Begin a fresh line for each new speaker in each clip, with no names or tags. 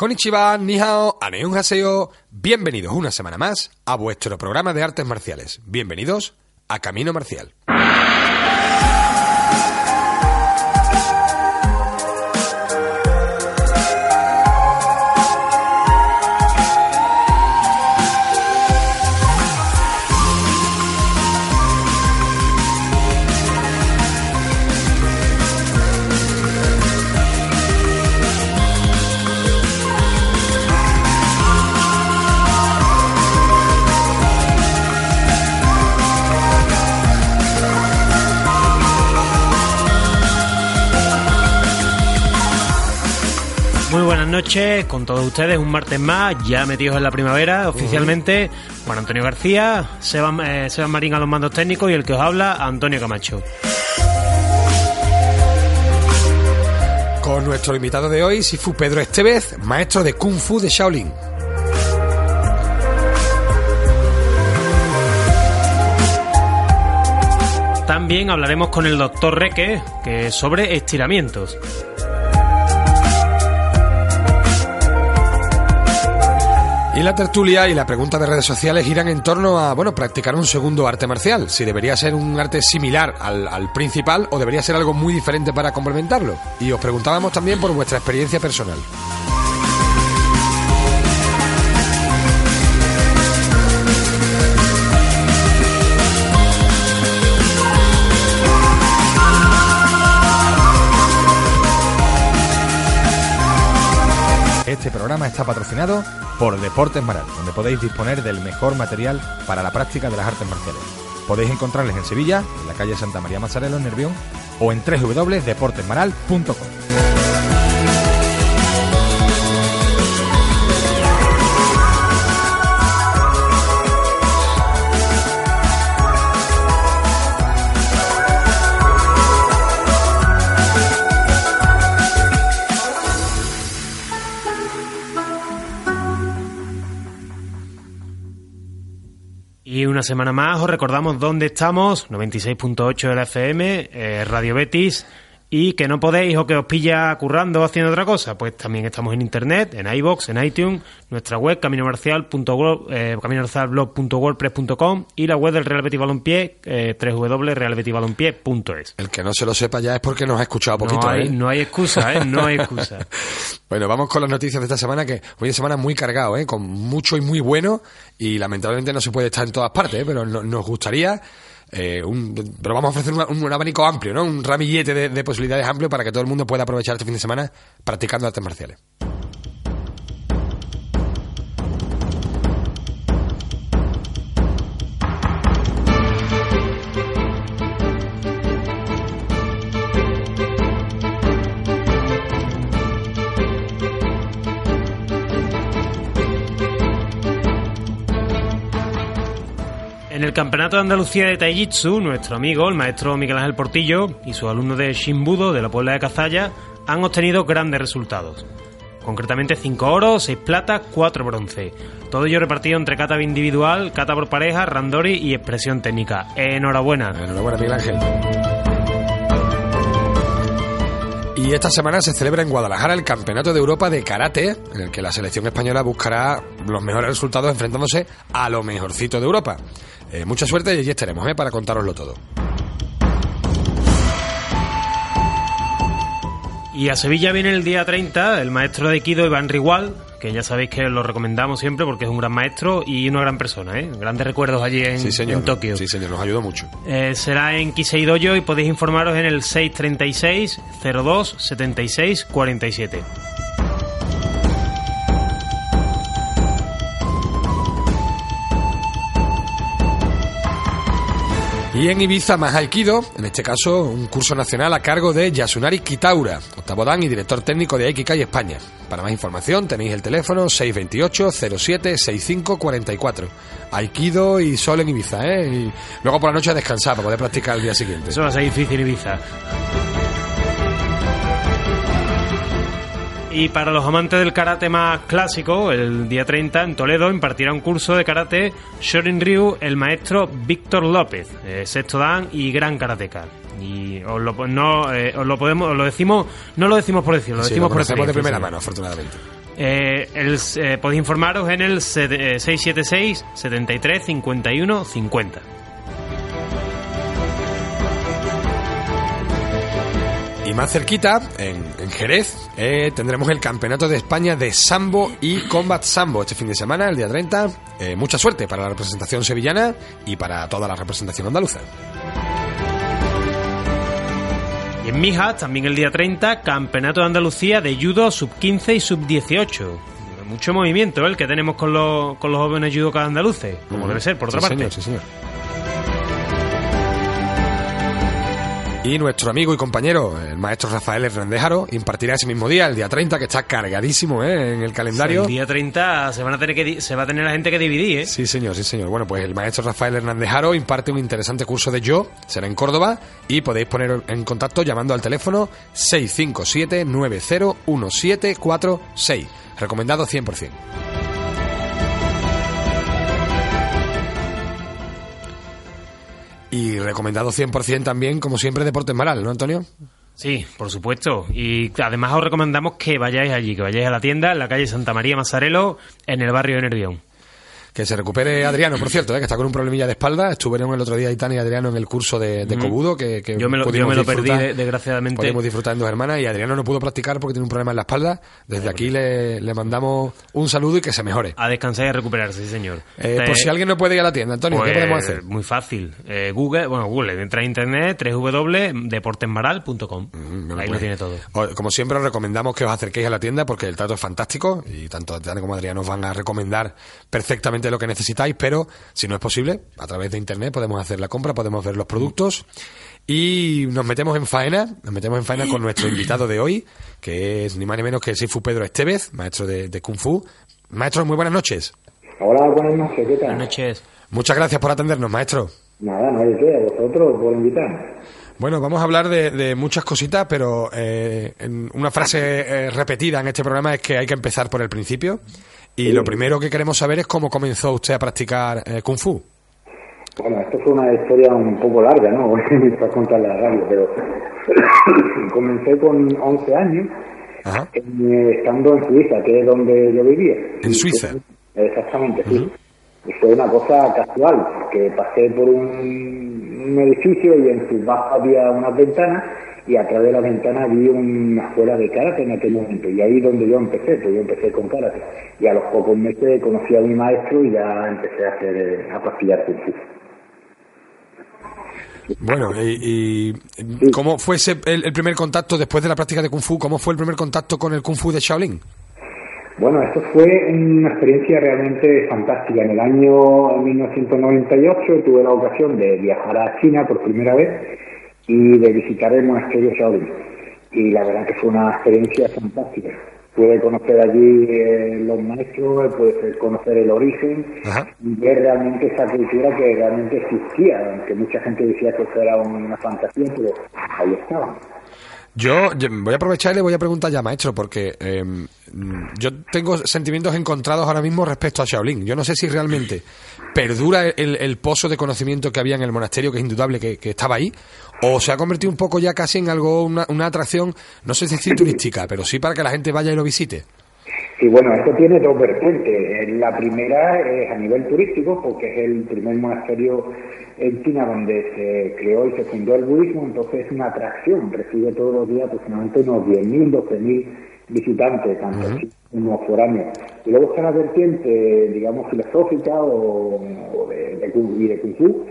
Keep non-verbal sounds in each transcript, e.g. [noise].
Konnichiwa, Nihao, Aneun Haseo. Bienvenidos una semana más a vuestro programa de artes marciales. Bienvenidos a Camino Marcial.
Noches con todos ustedes, un martes más, ya metidos en la primavera oficialmente. Juan Antonio García, Seban, eh, Seban Marín a los mandos técnicos y el que os habla, Antonio Camacho.
Con nuestro invitado de hoy, Sifu Pedro Estevez, maestro de Kung Fu de Shaolin.
También hablaremos con el doctor Reque que sobre estiramientos.
Y la tertulia y la pregunta de redes sociales giran en torno a, bueno, practicar un segundo arte marcial. Si debería ser un arte similar al, al, principal o debería ser algo muy diferente para complementarlo. Y os preguntábamos también por vuestra experiencia personal.
Este programa está patrocinado por Deportes Maral, donde podéis disponer del mejor material para la práctica de las artes marciales. Podéis encontrarles en Sevilla, en la calle Santa María Mazzarello, en Nervión, o en www.deportesmaral.com.
una semana más. Os recordamos dónde estamos, 96.8 de la FM, eh, Radio Betis, y que no podéis o que os pilla currando o haciendo otra cosa, pues también estamos en internet, en iBox, en iTunes, nuestra web caminomarcial.blog, eh, caminomarcialblog.wordpress.com y la web del Real Betis Balompié, eh, www.realbetisbalompié.es.
El que no se lo sepa ya es porque nos ha escuchado poquito.
No hay,
¿eh?
no hay excusa, ¿eh? No hay excusa. [laughs]
bueno, vamos con las noticias de esta semana, que hoy es semana muy cargado, ¿eh? Con mucho y muy bueno, y lamentablemente no se puede estar en todas partes, ¿eh? pero no, nos gustaría... Eh, un, pero vamos a ofrecer un, abanico amplio, ¿no? Un ramillete de, de, posibilidades amplio para que todo el mundo pueda aprovechar este fin de semana practicando artes marciales.
El Campeonato de Andalucía de Taijitsu, nuestro amigo, el maestro Miguel Ángel Portillo, y sus alumnos de Shimbudo de la Puebla de Cazalla han obtenido grandes resultados. Concretamente 5 oros, 6 platas, 4 bronce. Todo ello repartido entre kata individual, kata por pareja, randori y expresión técnica. Enhorabuena.
Enhorabuena, Miguel Ángel. Y esta semana se celebra en Guadalajara el Campeonato de Europa de Karate, en el que la selección española buscará los mejores resultados enfrentándose a lo mejorcito de Europa. Eh, mucha suerte y allí estaremos ¿eh? para contároslo todo.
Y a Sevilla viene el día 30 el maestro de Aikido Iván Rigual, que ya sabéis que lo recomendamos siempre porque es un gran maestro y una gran persona, ¿eh? Grandes recuerdos allí en,
sí, señor.
en Tokio.
Sí, señor, nos ayudó mucho.
Eh, será en Kisei Dojo y podéis informaros en el 636 02 76 47.
Y en Ibiza más Aikido, en este caso un curso nacional a cargo de Yasunari Kitaura, octavo dan y director técnico de Aikikai España. Para más información tenéis el teléfono 628 07 65 44. Aikido y sol en Ibiza, ¿eh? Luego por la noche a descansar para poder practicar el día siguiente.
Eso va a ser difícil Ibiza. Y para los amantes del karate más clásico, el día 30 en Toledo impartirá un curso de karate Shorin Ryu el maestro Víctor López, eh, sexto dan y gran karateca. Y os lo, no, eh, os lo podemos, os lo decimos, no lo decimos por decirlo, lo
Sí,
decimos
lo
por
conocemos de primera
sí.
mano, afortunadamente.
Eh, el, eh, podéis informaros en el 676 73 51 50.
Y más cerquita, en, en Jerez, eh, tendremos el Campeonato de España de Sambo y Combat Sambo este fin de semana, el día 30. Eh, mucha suerte para la representación sevillana y para toda la representación andaluza.
Y en Mijas, también el día 30, Campeonato de Andalucía de Judo Sub-15 y Sub-18. Mucho movimiento ¿eh? el que tenemos con los, con los jóvenes judokas andaluces, como debe ser, por otra
Sí,
parte.
señor, sí, señor. Y nuestro amigo y compañero, el maestro Rafael Hernández impartirá ese mismo día, el día 30, que está cargadísimo ¿eh? en el calendario.
El día 30 se, van a tener que, se va a tener la gente que dividir, ¿eh?
Sí, señor, sí, señor. Bueno, pues el maestro Rafael Hernández Jaro imparte un interesante curso de yo, será en Córdoba, y podéis poner en contacto llamando al teléfono 657-901746. Recomendado 100%. Y recomendado 100% también, como siempre, Deportes Maral, ¿no, Antonio?
Sí, por supuesto. Y además os recomendamos que vayáis allí, que vayáis a la tienda en la calle Santa María Mazarelo, en el barrio de Nervión.
Que se recupere Adriano, por cierto, ¿eh? que está con un problemilla de espalda. Estuvieron el otro día Itania y Adriano en el curso de, de Cobudo, que, que
Yo me lo, yo me lo perdí, desgraciadamente.
Podemos disfrutar en dos hermanas y Adriano no pudo practicar porque tiene un problema en la espalda. Desde aquí le, le mandamos un saludo y que se mejore.
A descansar y a recuperarse, sí, señor.
Eh, por si alguien no puede ir a la tienda, Antonio, ¿qué
pues,
podemos hacer?
Muy fácil. Eh, Google, bueno, Google, entra a internet, www.deportesmaral.com.
Bueno,
Ahí lo tiene todo.
Como siempre, os recomendamos que os acerquéis a la tienda porque el trato es fantástico y tanto Adriano como Adriano os van a recomendar perfectamente lo que necesitáis, pero si no es posible, a través de internet podemos hacer la compra, podemos ver los productos y nos metemos en faena, nos metemos en faena con nuestro invitado de hoy, que es ni más ni menos que el Sifu Pedro Estevez, maestro de, de Kung Fu. Maestro, muy buenas noches.
Hola, buenas noches, ¿qué tal?
Buenas noches.
Muchas gracias por atendernos, maestro.
Nada, no hay que, a vosotros por invitar.
Bueno, vamos a hablar de, de muchas cositas, pero eh, en una frase eh, repetida en este programa es que hay que empezar por el principio. Y lo primero que queremos saber es cómo comenzó usted a practicar eh, Kung Fu.
Bueno, esto fue una historia un poco larga, ¿no? [laughs] Para contar la radio, pero [coughs] comencé con 11 años,
Ajá.
eh, estando en Suiza, que es donde yo vivía.
¿En Suiza?
Exactamente, sí. Y fue una cosa casual, que pasé por un, un edificio y en su bajo había unas ventanas y a través de las ventanas vi una escuela de karate en aquel momento y ahí donde yo empecé, pues yo empecé con karate y a los pocos meses conocí a mi maestro y ya empecé a hacer eh, a practicar kung fu.
Bueno, y, y ¿cómo fue ese, el, el primer contacto después de la práctica de Kung Fu? ¿Cómo fue el primer contacto con el Kung Fu de Shaolin?
Bueno, esto fue una experiencia realmente fantástica. En el año 1998 tuve la ocasión de viajar a China por primera vez y de visitar el monasterio Shaolin. Y la verdad que fue una experiencia fantástica. Pude conocer allí eh, los maestros, pude conocer el origen
Ajá.
y ver realmente esa cultura que realmente existía, aunque mucha gente decía que eso era una fantasía, pero ahí estaba.
Yo, voy a aprovechar y le voy a preguntar ya, maestro, porque eh, yo tengo sentimientos encontrados ahora mismo respecto a Shaolin. Yo no sé si realmente perdura el, pozo de conocimiento que había en el monasterio, que es indudable que, estaba ahí, o se ha convertido un poco ya casi en algo, una, una atracción, no sé si decir turística, pero sí para que la gente vaya y lo visite.
Sí, bueno, esto tiene dos vertientes. Eh, La primera es a nivel turístico, porque es el primer monasterio en China donde se creó y se fundó el budismo, entonces es una atracción. Recibe todos los días aproximadamente unos 10.000, 12.000 visitantes, tanto chinos como foráneos. Y luego está la vertiente, digamos, filosófica o, o de, de, y de Kung Fu,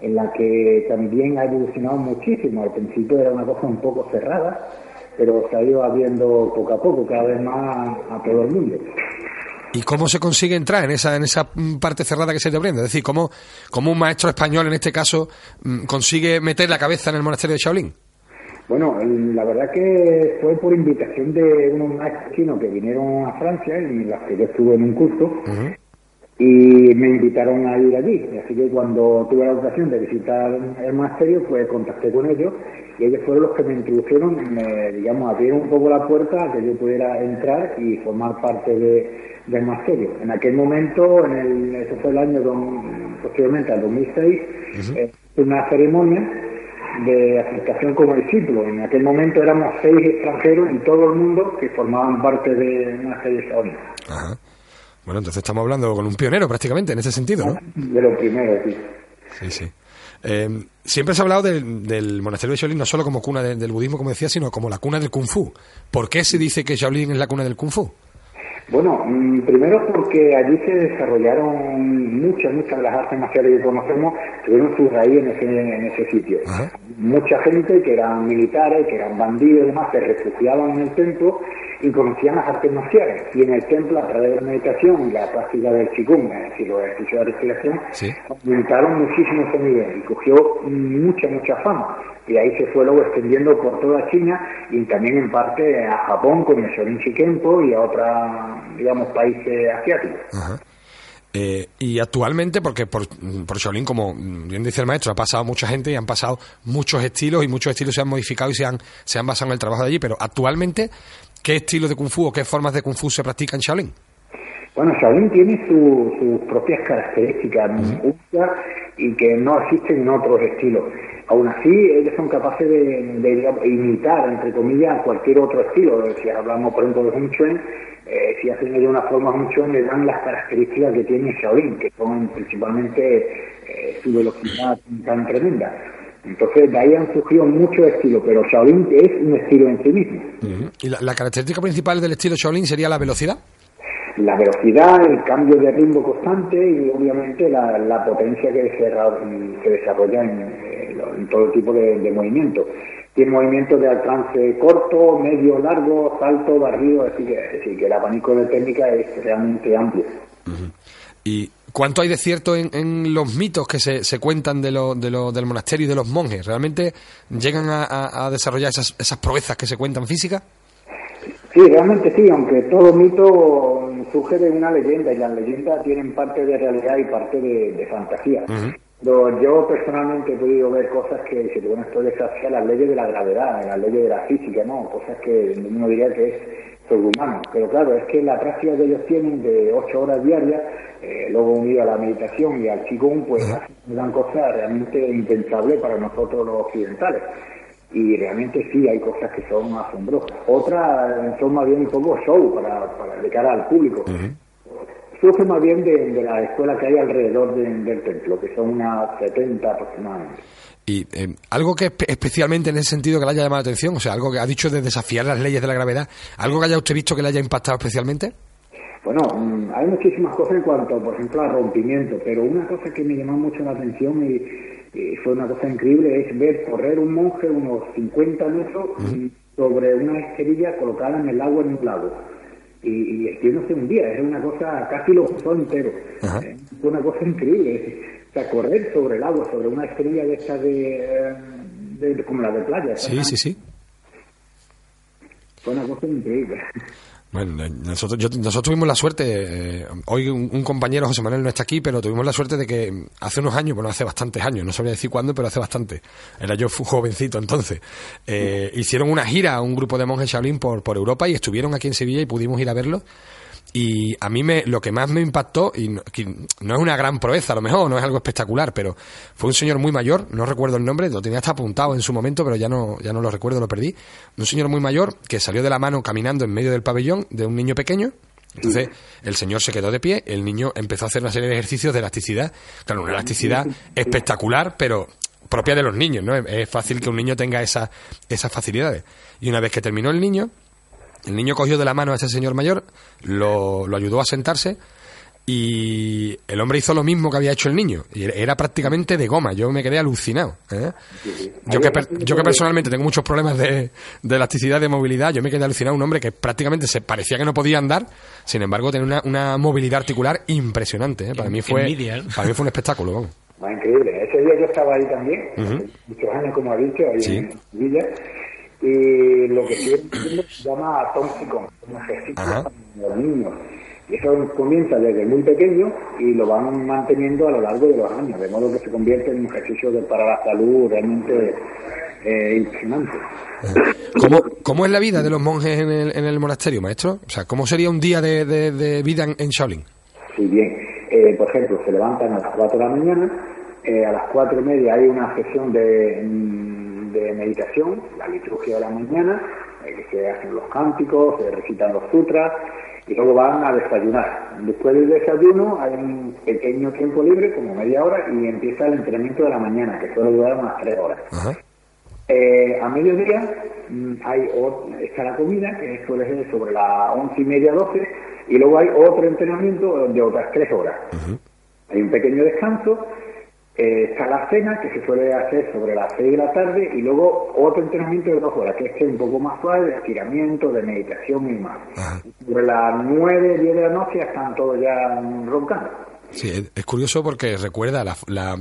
en la que también ha evolucionado muchísimo. Al principio era una cosa un poco cerrada, pero se ha ido abriendo poco a poco, cada vez más a todo el mundo.
¿Y cómo se consigue entrar en esa, en esa mm, parte cerrada que se te abriendo? Es decir, ¿cómo, cómo un maestro español, en este caso, mm, consigue meter la cabeza en el monasterio de Shaolin?
Bueno, el- la verdad que fue por invitación de unos maestros chinos que vinieron a Francia, en las que yo estuve en un curso, y me invitaron a ir allí. Así que cuando tuve la ocasión de visitar el monasterio, pues contacté con ellos y ellos fueron los que me introdujeron, me, digamos, abrieron un poco la puerta a que yo pudiera entrar y formar parte de, del monasterio. En aquel momento, en el, eso fue el año, don- posteriormente al 2006, eh, fue una ceremonia de aceptación como discípulo. En aquel momento éramos seis extranjeros en todo el mundo que formaban parte de una serie Shaolin.
Ajá. Bueno, entonces estamos hablando con un pionero prácticamente en ese sentido, ¿no?
De los primeros, sí.
Sí, sí. Eh, siempre se ha hablado del, del monasterio de Shaolin no solo como cuna de- del budismo, como decía, sino como la cuna del kung fu. ¿Por qué se dice que Shaolin es la cuna del kung fu?
Bueno, mm, primero porque allí se desarrollaron muchas, muchas de las artes marciales que conocemos, tuvieron su raíz en ese, en ese sitio.
Ajá.
Mucha gente que eran militares, que eran bandidos y demás, se refugiaban en el templo y conocían las artes marciales. Y en el templo, a través de la meditación y la práctica del Qigong, es decir, los ejercicios de respiración,
Sí.
aumentaron muchísimo ese nivel y cogió mucha, mucha fama. Y ahí se fue luego extendiendo por toda China y también en parte a Japón con el Shorin Shikenpo y a otros, digamos, países asiáticos.
Ajá. Eh, y actualmente, porque por, por Shaolin, como bien dice el maestro, ha pasado mucha gente y han pasado muchos estilos y muchos estilos se han modificado y se han, se han basado en el trabajo de allí, pero actualmente, ¿qué estilo de Kung Fu o qué formas de Kung Fu se practican en Shaolin?
Bueno, Shaolin tiene su- sus propias características únicas y que no existen en otros estilos. Aún así, ellos son capaces de, de, digamos, imitar, entre comillas, cualquier otro estilo. Si hablamos, por ejemplo, de Hun Chuen, eh, si hacen ellos una forma Hun Chuen, le dan las características que tiene Shaolin, que son principalmente eh, su velocidad tan tremenda. Entonces, de ahí han surgido muchos estilos, pero Shaolin es un estilo en sí mismo.
¿Y la, la característica principal del estilo Shaolin sería la velocidad?
la velocidad, el cambio de ritmo constante y obviamente la, la potencia que se, se desarrolla en, en todo tipo de, de movimientos. Tiene movimientos de alcance corto, medio, largo, salto, barrido, así que, decir, que el abanico de técnica es realmente amplio.
¿Y cuánto hay de cierto en, en los mitos que se, se cuentan de lo, de lo- del monasterio y de los monjes? ¿Realmente llegan a, a- a desarrollar esas, esas proezas que se cuentan físicas?
Sí, realmente sí, aunque todo mito surge de una leyenda y las leyendas tienen parte de realidad y parte de, de fantasía. Pero yo personalmente he podido ver cosas que se pueden esto desafiar las leyes de la gravedad, las leyes de la física, ¿no? Cosas que uno diría que es sobrehumano. Pero claro, es que la práctica que ellos tienen de ocho horas diarias, eh, luego unido a la meditación y al Qigong, pues dan cosas realmente impensables para nosotros los occidentales y realmente sí hay cosas que son asombrosas. Otras son más bien un poco show para, para de cara al público. Surge más bien de, de la escuela que hay alrededor de- del templo, que son unas 70 aproximadamente.
Y eh, algo que espe- especialmente en ese sentido que le haya llamado la atención, o sea, algo que ha dicho de desafiar las leyes de la gravedad, algo que haya usted visto que le haya impactado especialmente.
Bueno, mm, hay muchísimas cosas en cuanto, por ejemplo, a rompimiento, pero una cosa que me llamó mucho la atención y, y fue una cosa increíble es ver correr un monje unos 50 metros sobre una esquerilla colocada en el agua en un lago. Y, y tío no se hundía, era una cosa, casi lo cruzó entero.
Ajá.
Eh, Fue una cosa increíble. O sea, correr sobre el agua, sobre una esquerilla de estas de, eh, de- como la de playa.
Sí, sí, sí.
Fue una cosa increíble.
Bueno, eh, nosotros, yo- nosotros tuvimos la suerte, eh, hoy un, compañero, José Manuel, no está aquí, pero tuvimos la suerte de que hace unos años, bueno, hace bastantes años, no sabría decir cuándo, pero hace bastante, era yo jovencito entonces, eh, hicieron una gira a un grupo de monjes Shaolin por, por Europa y estuvieron aquí en Sevilla y pudimos ir a verlos. Y a mí me, lo que más me impactó, y no, es una gran proeza a lo mejor, no es algo espectacular, pero fue un señor muy mayor, no recuerdo el nombre, lo tenía hasta apuntado en su momento, pero ya no, ya no lo recuerdo, lo perdí. Un señor muy mayor que salió de la mano caminando en medio del pabellón de un niño pequeño. Entonces el señor se quedó de pie, el niño empezó a hacer una serie de ejercicios de elasticidad, claro, una elasticidad espectacular, pero propia de los niños, ¿no? Es- Es fácil que un niño tenga esa, esas facilidades. Y una vez que terminó el niño, el niño cogió de la mano a ese señor mayor, lo, lo ayudó a sentarse y el hombre hizo lo mismo que había hecho el niño. Y era- prácticamente de goma. Yo me quedé alucinado. ¿eh? Yo, que, yo que personalmente tengo muchos problemas de, de elasticidad, de movilidad, yo me quedé alucinado. Un hombre que prácticamente se parecía que no podía andar, sin embargo tenía una, una movilidad articular impresionante. ¿eh? Para, mí fue,
¿eh?
para mí fue un espectáculo. vamos.
Más increíble. Ese día yo estaba ahí también, muchos años, como ha dicho, ahí
Sí.
en Sevilla. Y lo que estoy haciendo se llama Tom Sicon, un ejercicio para los niños. Y eso comienza desde muy pequeño y lo van manteniendo a lo largo de los años, de modo que se convierte en un ejercicio de- para la salud realmente eh, impresionante.
¿Cómo, ¿Cómo es la vida de los monjes en el, en el monasterio, maestro? O sea, ¿cómo sería un día de, de- de vida en, en Shaolin?
Sí, bien. Eh, por ejemplo, se levantan a las 4 de la mañana, eh, a las cuatro y media hay una sesión de, mm, de meditación, la liturgia de la mañana, eh, que se hacen los cánticos, se recitan los sutras, y luego van a desayunar. Después del desayuno hay un pequeño tiempo libre, como media hora, y empieza el entrenamiento de la mañana, que suele durar unas tres horas. Eh, a mediodía mm, hay está la comida, que suele ser sobre las once y media, doce, y luego hay otro entrenamiento de otras tres horas. Hay un pequeño descanso, eh, está la cena, que se suele hacer sobre las seis de la tarde, y luego otro entrenamiento de dos horas, que es un poco más suave, de estiramiento, de meditación y más. Sobre las nueve, diez de la noche están todos ya roncando.
Sí, es curioso porque recuerda la, la,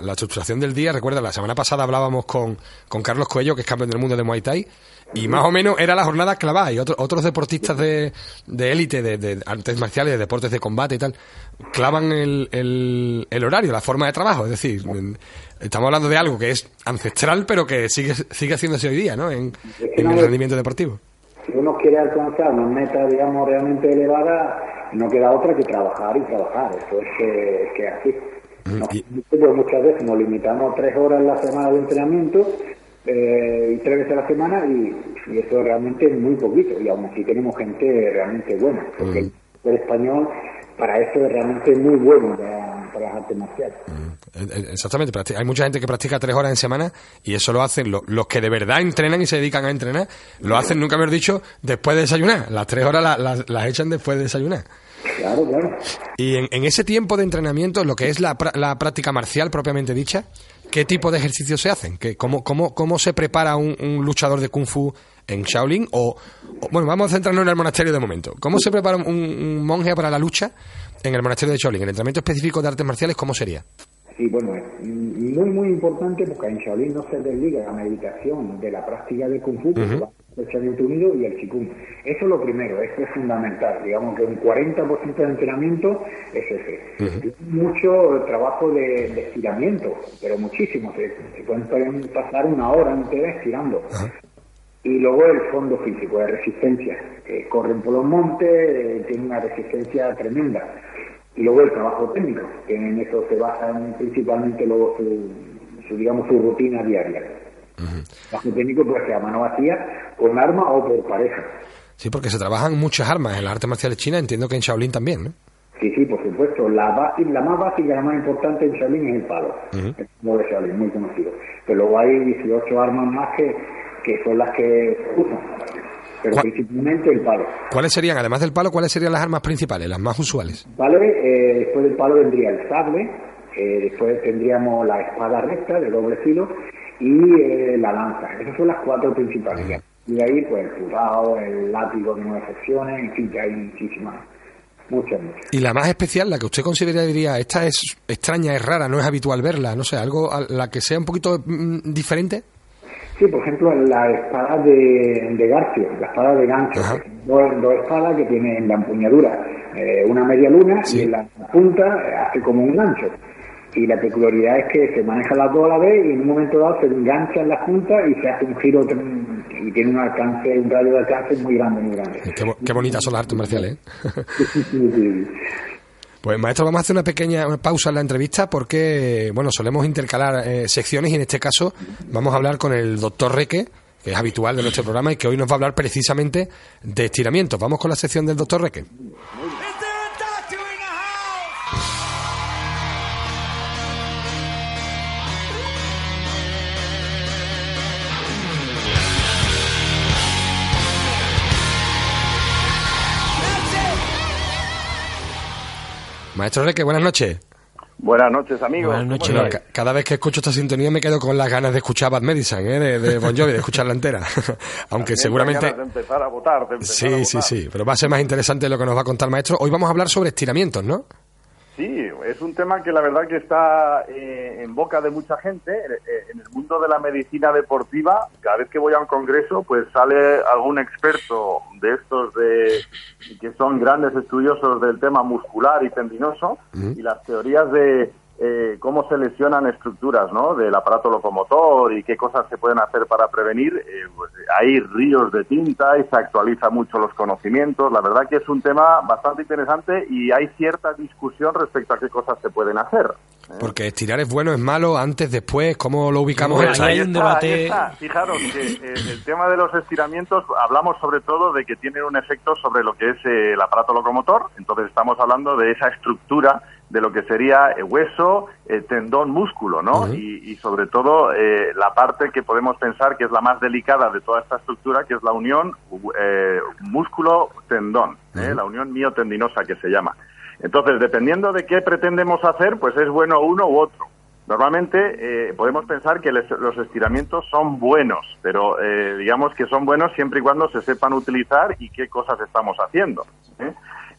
la, estructuración del día, recuerda, la semana pasada hablábamos con, con Carlos Cuello, que es campeón del mundo de Muay Thai, y más o menos era la jornada clavada, y otros deportistas de élite, de, de, artes marciales, de deportes de combate y tal, clavan el, el, horario, la forma de trabajo, es decir, estamos hablando de algo que es ancestral, pero que sigue, sigue haciéndose hoy día, ¿no?, en, en el rendimiento deportivo.
Si uno quiere alcanzar una meta, digamos, realmente elevada, no queda otra que trabajar y trabajar, eso es que, que así. pues muchas veces nos limitamos a tres horas en la semana de entrenamiento eh, tres veces a la semana y, eso realmente es muy poquito y aún así tenemos gente realmente buena, porque el español para eso es realmente muy bueno para, las artes marciales.
Eh, eh, exactamente, hay mucha gente que practica tres horas en semana y eso lo hacen los que de verdad entrenan y se dedican a entrenar, lo hacen, nunca hemos dicho, después de desayunar. Las tres horas las, echan después de desayunar.
Claro, claro.
Y en, ese tiempo de entrenamiento, lo que es la, práctica marcial propiamente dicha, ¿qué tipo de ejercicios se hacen? ¿Qué, cómo, cómo, ¿Cómo se prepara un, luchador de Kung Fu en Shaolin? O, bueno, vamos a centrarnos en el monasterio de momento. ¿Cómo se prepara un, un monje para la lucha en el monasterio de Shaolin? ¿El entrenamiento específico de artes marciales cómo sería?
Sí, bueno, es muy, muy importante porque en Shaolin no se desliga la meditación de la práctica de Kung Fu, el Pensamiento Unido y el Qigong. Eso es lo primero, eso es fundamental. Digamos que un 40% de entrenamiento es ese. Mucho trabajo de, estiramiento, pero muchísimo. Se, pueden pasar una hora entera estirando. Y luego el fondo físico, de resistencia. que corren por los montes, eh, tienen una resistencia tremenda y luego el trabajo técnico, que en eso se basa principalmente luego su, digamos, su rutina diaria. El trabajo técnico puede ser a mano vacía, con arma o por pareja.
Sí, porque se trabajan muchas armas en las artes marciales chinas, entiendo que en Shaolin también, ¿no?
Sí, sí, por supuesto. La, la más básica, la más importante en Shaolin es el palo. El palo de Shaolin, muy conocido. Pero luego hay 18 armas más que, que son las que usan pero principalmente el palo.
¿Cuáles serían, además del palo, cuáles serían las armas principales, las más usuales?
Vale, eh, después del palo vendría el sable, eh, después tendríamos la espada recta de doble filo y eh, la lanza. Esas son las cuatro principales. Y de ahí, pues el pulgado, el látigo de nueve secciones, en fin, que hay muchísimas. Muchas, muchas.
¿Y la más especial, la que usted considera, diría, esta es extraña, es rara, no es habitual verla, no sé, algo, la que sea un poquito mm, diferente?
Sí, por ejemplo, la espada de, de Garcio, la espada de gancho, dos, dos, espadas que tienen en la empuñadura eh, una media luna y en la punta eh, hace como un gancho. Y la peculiaridad es que se maneja las dos a la vez y en un momento dado se engancha en la punta y se hace un giro y tiene un alcance, un radio de alcance muy grande, muy grande.
Qué, bonitas son las artes marciales, ¿eh? Pues maestro, vamos a hacer una pequeña pausa en la entrevista porque, bueno, solemos intercalar eh, secciones y en este caso vamos a hablar con el doctor Reque, que es habitual de nuestro programa y que hoy nos va a hablar precisamente de estiramientos. Vamos con la sección del doctor Reque. Maestro Reque, buenas noches.
Buenas noches, amigos.
Buenas noches. cada vez que escucho esta sintonía me quedo con las ganas de escuchar Bad Medicine, ¿eh? de, Bon Jovi, de escucharla entera. [laughs] Aunque seguramente...
De empezar a votar,
sí, sí, sí. Pero va a ser más interesante lo que nos va a contar, maestro. Hoy vamos a hablar sobre estiramientos, ¿no?
Sí, es un tema que la verdad que está eh, en boca de mucha gente. Eh, en el mundo de la medicina deportiva, cada vez que voy a un congreso, pues sale algún experto de estos de que son grandes estudiosos del tema muscular y tendinoso y las teorías de eh, cómo se lesionan estructuras ¿no? del aparato locomotor y qué cosas se pueden hacer para prevenir, eh, pues, hay ríos de tinta y se actualiza mucho los conocimientos. La verdad que es un tema bastante interesante y hay cierta discusión respecto a qué cosas se pueden hacer.
¿eh? Porque estirar es bueno, es malo, antes, después, ¿cómo lo ubicamos?
Bueno, ahí hay un debate.
Fijaros que el tema de los estiramientos, hablamos sobre todo de que tienen un efecto sobre lo que es el aparato locomotor, entonces estamos hablando de esa estructura de lo que sería el hueso, el tendón, músculo, ¿no? y, sobre todo eh, la parte que podemos pensar que es la más delicada de toda esta estructura, que es la unión eh, músculo-tendón, ¿eh? la unión miotendinosa que se llama. Entonces, dependiendo de qué pretendemos hacer, pues es bueno uno u otro. Normalmente podemos pensar que los estiramientos son buenos, pero digamos que son buenos siempre y cuando se sepan utilizar y qué cosas estamos haciendo.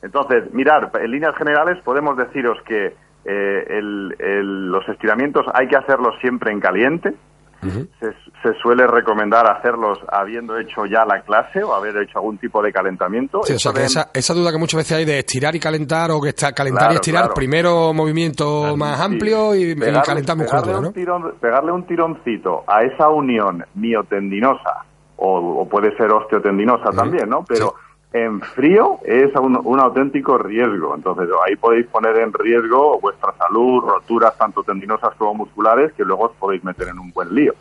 Entonces, mirar, en líneas generales podemos deciros que eh, los estiramientos hay que hacerlos siempre en caliente. se, suele recomendar hacerlos habiendo hecho ya la clase o haber hecho algún tipo de calentamiento.
Sí, o sea, que esa, duda que muchas veces hay de estirar y calentar o que está calentar y estirar, primero movimiento más amplio y, calentar
pegarle Un pegarle un tironcito a esa unión miotendinosa o, puede ser osteotendinosa también, ¿no? Pero en frío es un, auténtico riesgo. Entonces ahí podéis poner en riesgo vuestra salud, roturas tanto tendinosas como musculares, que luego os podéis meter en un buen lío.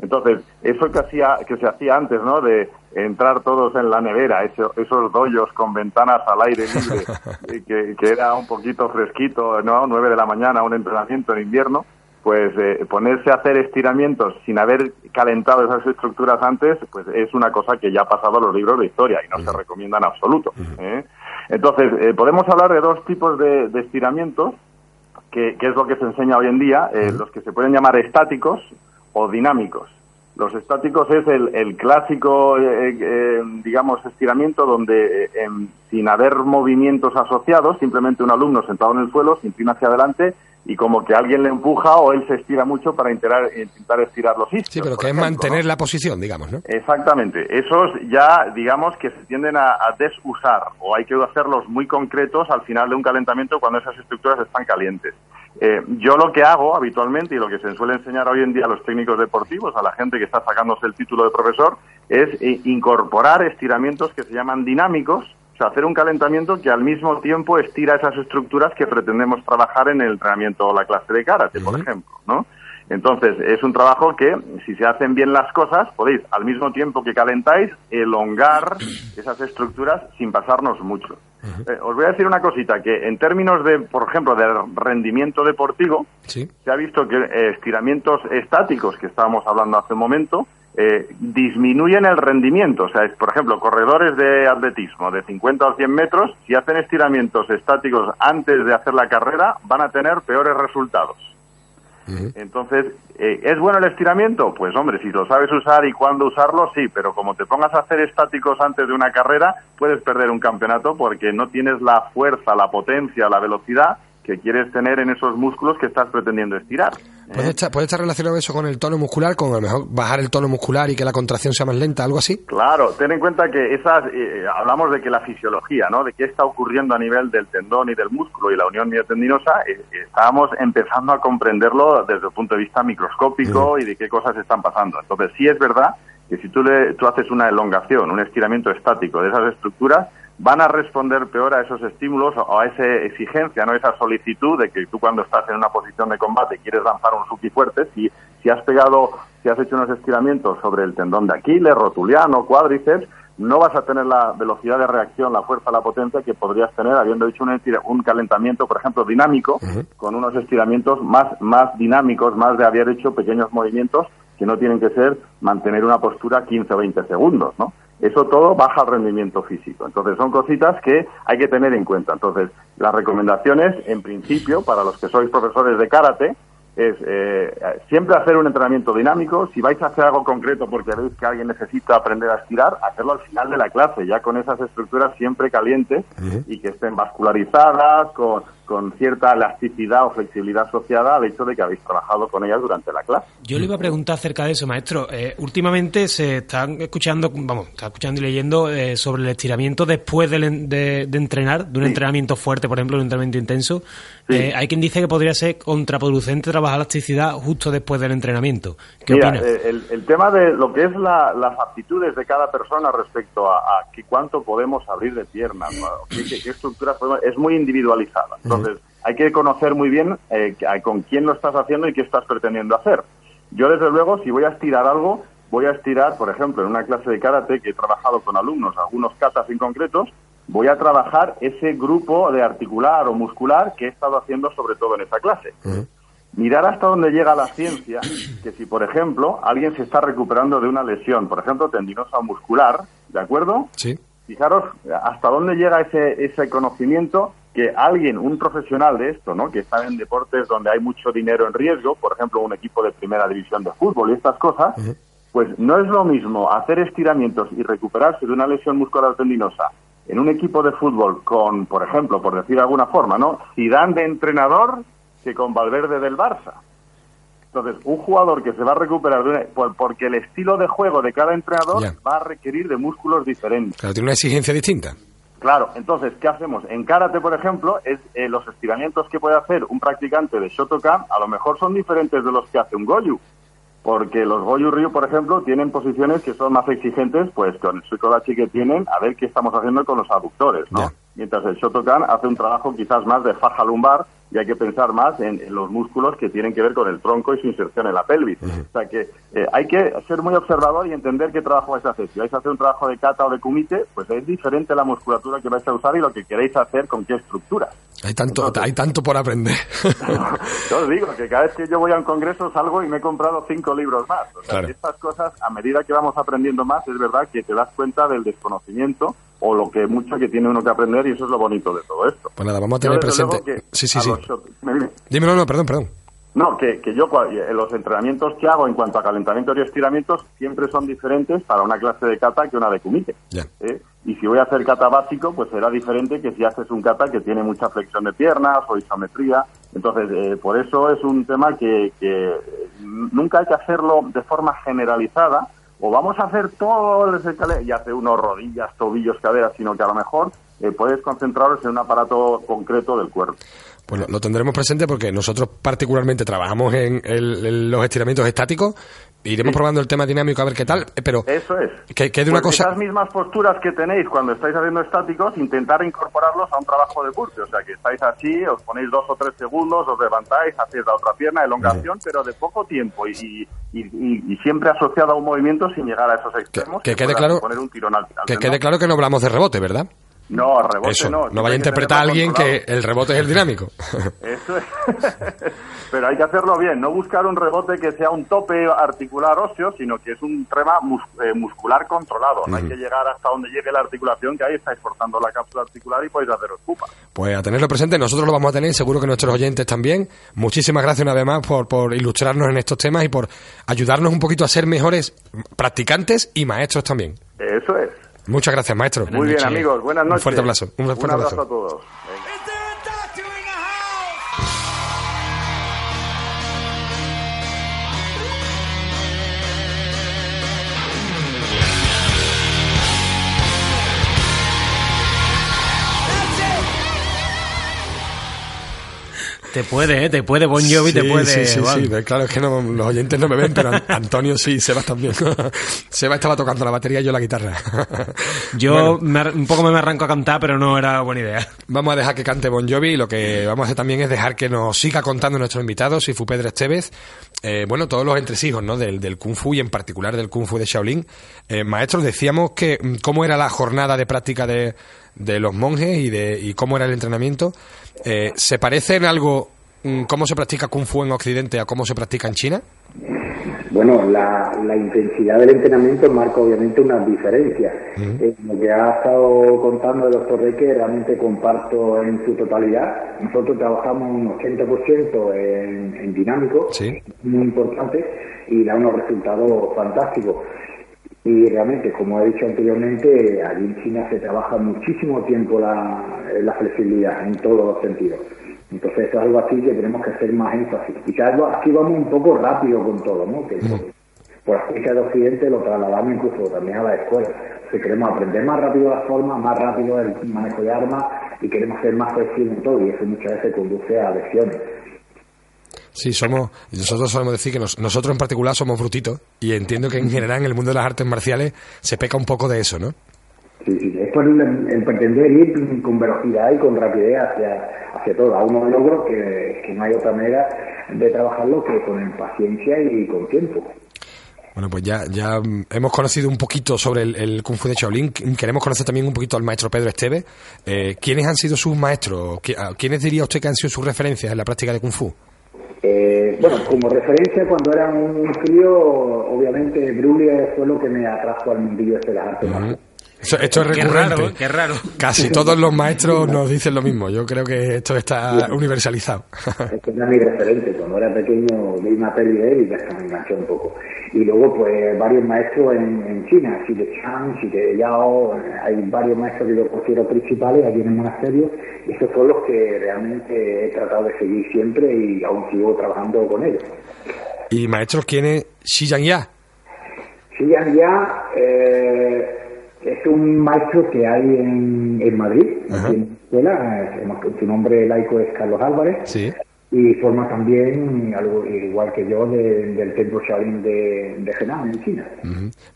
Entonces, eso que, hacía, que se hacía antes, ¿no? De entrar todos en la nevera, esos doyos con ventanas al aire libre, [laughs] que, que, era un poquito fresquito, ¿no? 9 de la mañana, un entrenamiento en invierno, pues eh, ponerse a hacer estiramientos sin haber calentado esas estructuras antes, pues es una cosa que ya ha pasado a los libros de historia y no se recomienda en absoluto. ¿eh? Entonces, eh, podemos hablar de dos tipos de, estiramientos, que, es lo que se enseña hoy en día, los que se pueden llamar estáticos o dinámicos. Los estáticos es el, clásico, digamos, estiramiento donde sin haber movimientos asociados, simplemente un alumno sentado en el suelo se inclina hacia adelante y como que alguien le empuja o él se estira mucho para intentar, intentar estirar los isquios.
Sí, pero que es mantener la posición, digamos, ¿no?
Exactamente. Esos ya, digamos, que se tienden a, desusar o hay que hacerlos muy concretos al final de un calentamiento cuando esas estructuras están calientes. Eh, yo lo que hago habitualmente y lo que se suele enseñar hoy en día a los técnicos deportivos, a la gente que está sacándose el título de profesor, es eh, incorporar estiramientos que se llaman dinámicos, o sea, hacer un calentamiento que al mismo tiempo estira esas estructuras que pretendemos trabajar en el entrenamiento o la clase de karate, por ejemplo, ¿no? Entonces, es un trabajo que, si se hacen bien las cosas, podéis, al mismo tiempo que calentáis, elongar esas estructuras sin pasarnos mucho. Eh, os voy a decir una cosita, que en términos de, por ejemplo, de rendimiento deportivo, se ha visto que eh, estiramientos estáticos, que estábamos hablando hace un momento, eh, disminuyen el rendimiento. O sea, por ejemplo, corredores de atletismo de 50 o 100 metros, si hacen estiramientos estáticos antes de hacer la carrera, van a tener peores resultados. Entonces, eh, ¿es bueno el estiramiento? Pues hombre, si lo sabes usar y cuándo usarlo, sí, pero como te pongas a hacer estáticos antes de una carrera, puedes perder un campeonato porque no tienes la fuerza, la potencia, la velocidad que quieres tener en esos músculos que estás pretendiendo estirar.
¿Puede, estar, ¿Puede estar relacionado eso con el tono muscular, con a lo mejor bajar el tono muscular y que la contracción sea más lenta, algo así?
Claro, ten en cuenta que esas, eh, hablamos de que la fisiología, ¿no? De qué está ocurriendo a nivel del tendón y del músculo y la unión miotendinosa, eh, estábamos empezando a comprenderlo desde el punto de vista microscópico y de qué cosas están pasando. Entonces, sí es verdad que si tú, le, tú haces una elongación, un estiramiento estático de esas estructuras, van a responder peor a esos estímulos o a esa exigencia, no esa solicitud de que tú cuando estás en una posición de combate quieres lanzar un suki fuerte, si, si has pegado, si has hecho unos estiramientos sobre el tendón de Aquiles, rotuliano, cuádriceps, no vas a tener la velocidad de reacción, la fuerza, la potencia que podrías tener habiendo hecho un, un calentamiento, por ejemplo, dinámico, con unos estiramientos más, más dinámicos, más de haber hecho pequeños movimientos que no tienen que ser mantener una postura 15 o 20 segundos, ¿no? Eso todo baja el rendimiento físico. Entonces, son cositas que hay que tener en cuenta. Entonces, las recomendaciones, en principio, para los que sois profesores de karate, es eh, siempre hacer un entrenamiento dinámico. Si vais a hacer algo concreto porque veis que alguien necesita aprender a estirar, hacerlo al final de la clase, ya con esas estructuras siempre calientes y que estén vascularizadas, con, con cierta elasticidad o flexibilidad asociada al hecho de que habéis trabajado con ellas durante la clase.
Yo le iba a preguntar acerca de eso, maestro. Eh, últimamente se están escuchando, vamos, está escuchando y leyendo eh, sobre el estiramiento después de, de, entrenar, de un entrenamiento fuerte, por ejemplo, un entrenamiento intenso. Eh, hay quien dice que podría ser contraproducente trabajar elasticidad justo después del entrenamiento. ¿Qué
Mira, el, tema de lo que es las aptitudes de cada persona respecto a, a cuánto podemos abrir de piernas, qué, qué, estructuras podemos, es muy individualizada. Entonces, hay que conocer muy bien eh, con quién lo estás haciendo y qué estás pretendiendo hacer. Yo, desde luego, si voy a estirar algo, voy a estirar, por ejemplo, en una clase de karate que he trabajado con alumnos, algunos katas en concretos, voy a trabajar ese grupo de articular o muscular que he estado haciendo sobre todo en esa clase. Mirar hasta dónde llega la ciencia, que si, por ejemplo, alguien se está recuperando de una lesión, por ejemplo, tendinosa muscular, ¿de acuerdo?
Sí.
Fijaros hasta dónde llega ese, ese conocimiento que alguien, un profesional de esto, ¿no? que está en deportes donde hay mucho dinero en riesgo, por ejemplo, un equipo de primera división de fútbol y estas cosas, pues no es lo mismo hacer estiramientos y recuperarse de una lesión muscular tendinosa en un equipo de fútbol con, por ejemplo, por decir de alguna forma, ¿no? Zidane de entrenador que con Valverde del Barça. Entonces, un jugador que se va a recuperar de porque el estilo de juego de cada entrenador va a requerir de músculos diferentes.
Claro, tiene una exigencia distinta.
Claro, entonces, ¿qué hacemos? En karate, por ejemplo, es eh, los estiramientos que puede hacer un practicante de Shotokan a lo mejor son diferentes de los que hace un Goju. Porque los Goju Ryu, por ejemplo, tienen posiciones que son más exigentes, pues con el Suikodachi que tienen, a ver qué estamos haciendo con los aductores, ¿no? Mientras el Shotokan hace un trabajo quizás más de faja lumbar, y hay que pensar más en, los músculos que tienen que ver con el tronco y su inserción en la pelvis. O sea que eh, hay que ser muy observador y entender qué trabajo vais a hacer. Si vais a hacer un trabajo de kata o de kumite, pues es diferente la musculatura que vais a usar y lo que queréis hacer con qué estructura.
Hay tanto, hay tanto por aprender. [laughs]
yo os digo que cada vez que yo voy a un congreso salgo y me he comprado cinco libros más. O sea, estas cosas, a medida que vamos aprendiendo más, es verdad que te das cuenta del desconocimiento o lo que mucho que tiene uno que aprender y eso es lo bonito de todo esto.
Pues nada, vamos a tener presente. Sí, sí, sí. Dime, no, perdón, perdón.
No, que, que yo eh, los entrenamientos que hago en cuanto a calentamiento y estiramientos siempre son diferentes para una clase de kata que una de kumite. ¿eh? Y si voy a hacer kata básico, pues será diferente que si haces un kata que tiene mucha flexión de piernas o isometría. Entonces, eh, por eso es un tema que, que nunca hay que hacerlo de forma generalizada, o vamos a hacer todo el y hace unos rodillas, tobillos, caderas, sino que a lo mejor eh, puedes concentraros en un aparato concreto del cuerpo.
Pues lo, tendremos presente porque nosotros particularmente trabajamos en, los estiramientos estáticos. Iremos probando el tema dinámico a ver qué tal, pero...
Eso es.
Que, de una
pues
cosa...
Esas mismas posturas que tenéis cuando estáis haciendo estáticos, intentar incorporarlos a un trabajo de burpee. O sea, que estáis así, os ponéis dos o tres segundos, os levantáis, hacéis la otra pierna, elongación, pero de poco tiempo y, y, siempre asociado a un movimiento sin llegar a esos extremos.
Que, quede claro... que quede claro que no hablamos de rebote, ¿verdad?
No, rebote no.
No vaya a interpretar a alguien que el rebote es el dinámico.
Eso es. [laughs] Pero hay que hacerlo bien, no buscar un rebote que sea un tope articular óseo, sino que es un tema eh, muscular controlado. No hay que llegar hasta donde llegue la articulación, que ahí estáis forzando la cápsula articular y podéis haceros pupa.
Pues a tenerlo presente, nosotros lo vamos a tener, seguro que nuestros oyentes también. Muchísimas gracias una vez más por, por ilustrarnos en estos temas y por ayudarnos un poquito a ser mejores practicantes y maestros también.
Eso es.
Muchas gracias, maestro.
Muy bien, amigos. Buenas noches.
Un fuerte abrazo.
Un, fuerte abrazo a todos.
Te puede, ¿eh? Te puede, Bon Jovi te puede.
Sí, sí, sí, claro, es que no, los oyentes no me ven, pero Antonio sí, Sebas también. [laughs] Seba estaba tocando la batería y yo la guitarra. [laughs]
yo un poco me arranco a cantar, pero no era buena idea.
Vamos a dejar que cante Bon Jovi y lo que vamos a hacer también es dejar que nos siga contando nuestros invitados, fu Pedro Esteves, eh, bueno, todos los entresijos, ¿no? Del, del Kung Fu y en particular del Kung Fu de Shaolin. Eh, maestros, decíamos que mm, cómo era la jornada de práctica de, de los monjes y de y cómo era el entrenamiento. Eh, ¿Se parece en algo mm, cómo se practica Kung Fu en Occidente a cómo se practica en China?
Bueno, la, intensidad del entrenamiento marca obviamente unas diferencias. Eh, lo que ha estado contando el doctor Reque realmente comparto en su totalidad. Nosotros trabajamos un 80% en, en dinámico, muy importante, y da unos resultados fantásticos. Y realmente, como he dicho anteriormente, allí en China se trabaja muchísimo tiempo la, la flexibilidad en todos los sentidos. Entonces eso es algo así que tenemos que hacer más énfasis. Quizás aquí vamos un poco rápido con todo, ¿no? Que por, la de Occidente lo trasladamos incluso también a la escuela. Si queremos aprender más rápido las formas, más rápido el manejo de armas y queremos ser más flexibles en todo y eso muchas veces conduce a lesiones.
Sí, somos, nosotros solemos decir que nosotros en particular somos brutitos y entiendo que en general en el mundo de las artes marciales se peca un poco de eso, ¿no?
Sí, sí, es por el, pretender ir con velocidad y con rapidez hacia, hacia todo, a unos logros que, que no hay otra manera de trabajarlo que con paciencia y con tiempo.
Bueno, pues ya, ya hemos conocido un poquito sobre el, Kung Fu de Shaolin. Queremos conocer también un poquito al maestro Pedro Esteve. Eh, ¿Quiénes han sido sus maestros? ¿Quiénes diría usted que han sido sus referencias en la práctica de Kung Fu?
Eh, bueno, como referencia, cuando era un crío, obviamente Brulia fue lo que me atrajo al mundillo de las artes
esto, es recurrente. Qué raro, Casi todos los maestros nos dicen lo mismo. Yo creo que esto está universalizado. [laughs]
Este era mi referente. Cuando era pequeño vi una peli de él y ya me enganché un poco. Y luego, pues, varios maestros en, China. Xi de Chang, Xi de Yao. Hay varios maestros que yo considero principales aquí en el monasterio. Y estos son los que realmente he tratado de seguir siempre y aún sigo trabajando con ellos.
¿Y maestros quién es Xi Yang
Xi Yang eh, es un maestro que hay en, en Madrid, en la escuela, su nombre laico es Carlos Álvarez.
Sí.
Y forma también, algo igual que yo, del templo Shaolin de, de Henan, en China.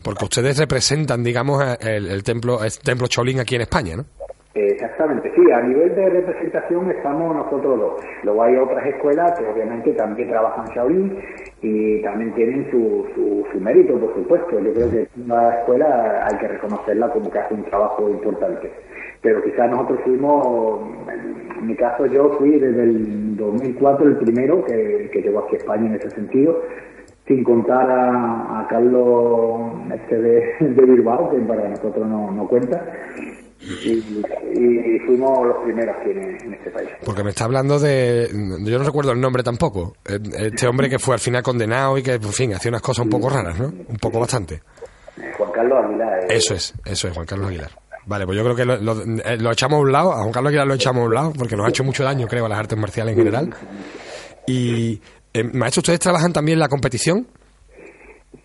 Porque ustedes representan, digamos, el, el templo, el templo Shaolin aquí en España, ¿no?
Exactamente, sí, a nivel de representación estamos nosotros dos. Luego hay otras escuelas que obviamente también trabajan Shaolin y también tienen su, su, mérito, por supuesto. Yo creo que una escuela hay que reconocerla como que hace un trabajo importante. Pero quizás nosotros fuimos, en mi caso yo fui desde el 2004 el primero que, que llegó aquí a España en ese sentido, sin contar a, Carlos este de, de, Bilbao, que para nosotros no, no cuenta y, fuimos los primeros aquí en, este país.
Porque me está hablando de. Yo no recuerdo el nombre tampoco. Eh, este hombre que fue al final condenado y que, en fin, hacía unas cosas un poco raras, ¿no? Un poco bastante.
Eh, Juan Carlos Aguilar.
Eh. Eso es, eso es, Juan Carlos Aguilar. Vale, pues yo creo que lo, echamos a un lado, a Juan Carlos Aguilar lo echamos a un lado, porque nos ha hecho mucho daño, creo, a las artes marciales en general. Y, maestro, ¿ustedes trabajan también la competición?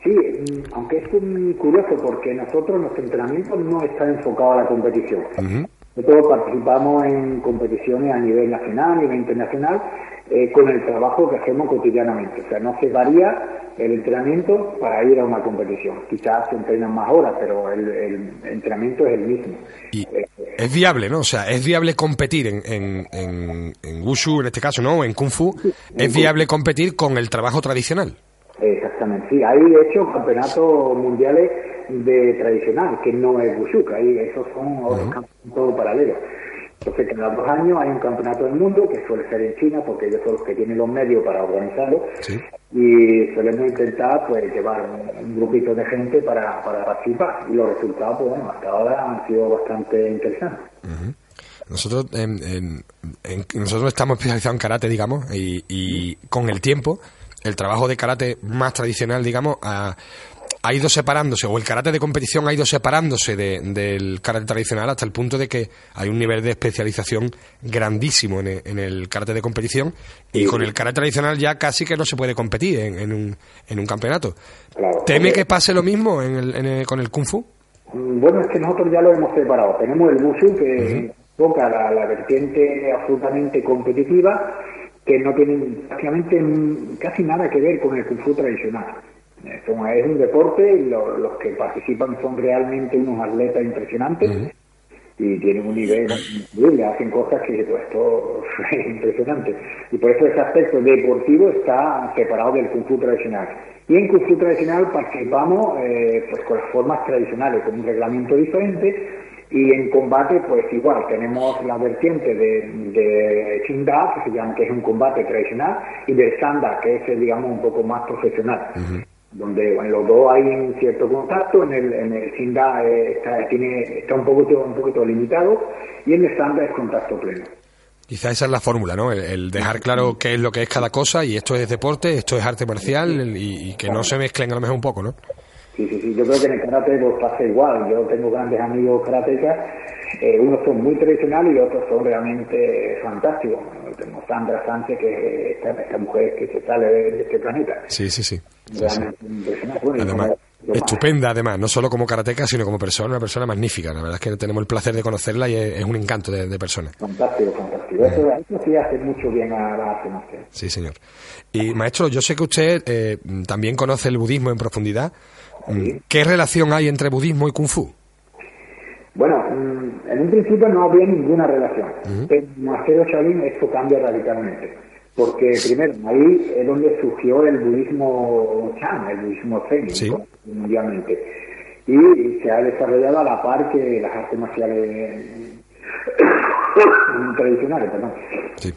Sí, aunque es muy curioso porque nosotros nuestro entrenamiento no está enfocado a la competición. Nosotros participamos en competiciones a nivel nacional, a nivel internacional, eh, con el trabajo que hacemos cotidianamente. O sea, no se varía el entrenamiento para ir a una competición. Quizás se entrenan más horas, pero el, entrenamiento es el mismo.
Y eh, es viable, ¿no? O sea, es viable competir en, en, en, en Wushu, en este caso, ¿no? En Kung Fu. es viable competir con el trabajo tradicional.
Exactamente, sí. Hay, de hecho, campeonatos mundiales de tradicional, que no es Wushu, ahí esos son otros campeonatos paralelos. Entonces, cada dos años hay un campeonato del mundo que suele ser en China, porque ellos son los que tienen los medios para organizarlo. Y solemos intentar pues llevar un, grupito de gente para, para participar. Y los resultados, pues, bueno, hasta ahora han sido bastante interesantes.
Nosotros, nosotros estamos especializados en karate, digamos, y, y con el tiempo el trabajo de karate más tradicional, digamos, ha, ido separándose, o el karate de competición ha ido separándose del karate tradicional hasta el punto de que hay un nivel de especialización grandísimo en el, karate de competición y con el karate tradicional ya casi que no se puede competir en, un, en un campeonato. ¿Teme que pase lo mismo con el Kung Fu?
Mm, bueno, es que nosotros ya lo hemos separado. Tenemos el Wushu que toca la, la vertiente absolutamente competitiva que no tienen prácticamente casi nada que ver con el kung fu tradicional. Es un deporte y los que participan son realmente unos atletas impresionantes y tienen un nivel increíble, hacen cosas que pues, esto [laughs] es impresionante. Y por eso ese aspecto deportivo está separado del kung fu tradicional. Y en kung fu tradicional participamos eh, pues con las formas tradicionales, con un reglamento diferente y en combate, pues igual, tenemos la vertiente de, de que se llama, que es un combate tradicional, y del Sanda, que es, digamos, un poco más profesional. Donde en los dos hay un cierto contacto, en el, en el Shinda eh, está, tiene, está un poquito, un poquito limitado, y en el Sanda es contacto pleno.
Quizá esa es la fórmula, ¿no? El, dejar claro qué es lo que es cada cosa y esto es deporte, esto es arte marcial y, y que no se mezclen a lo mejor un poco, ¿no?
Sí, sí, sí, yo creo que en el karate pues pasa igual. Yo tengo grandes amigos karatecas Eh, unos son muy tradicionales y otros son realmente fantásticos. Tenemos Sandra Sánchez, que es esta, mujer que se sale de, este planeta.
Sí, sí, sí. además, estupenda, además, no solo como karateca, sino como persona, una persona magnífica. La verdad es que tenemos el placer de conocerla y es, un encanto de, persona.
Fantástico, fantástico. Eso, eso, sí hace mucho bien a la
Sí, señor. Y maestro, yo sé que usted eh, también conoce el budismo en profundidad. ¿Qué relación hay entre budismo y kung fu?
Bueno, mm, en un principio no había ninguna relación. En Monasterio Shaolin esto cambia radicalmente. Porque primero, ahí es donde surgió el budismo Chan, el budismo Zen, mundialmente. Y se ha desarrollado a la par que las artes marciales [coughs] tradicionales, perdón. Sí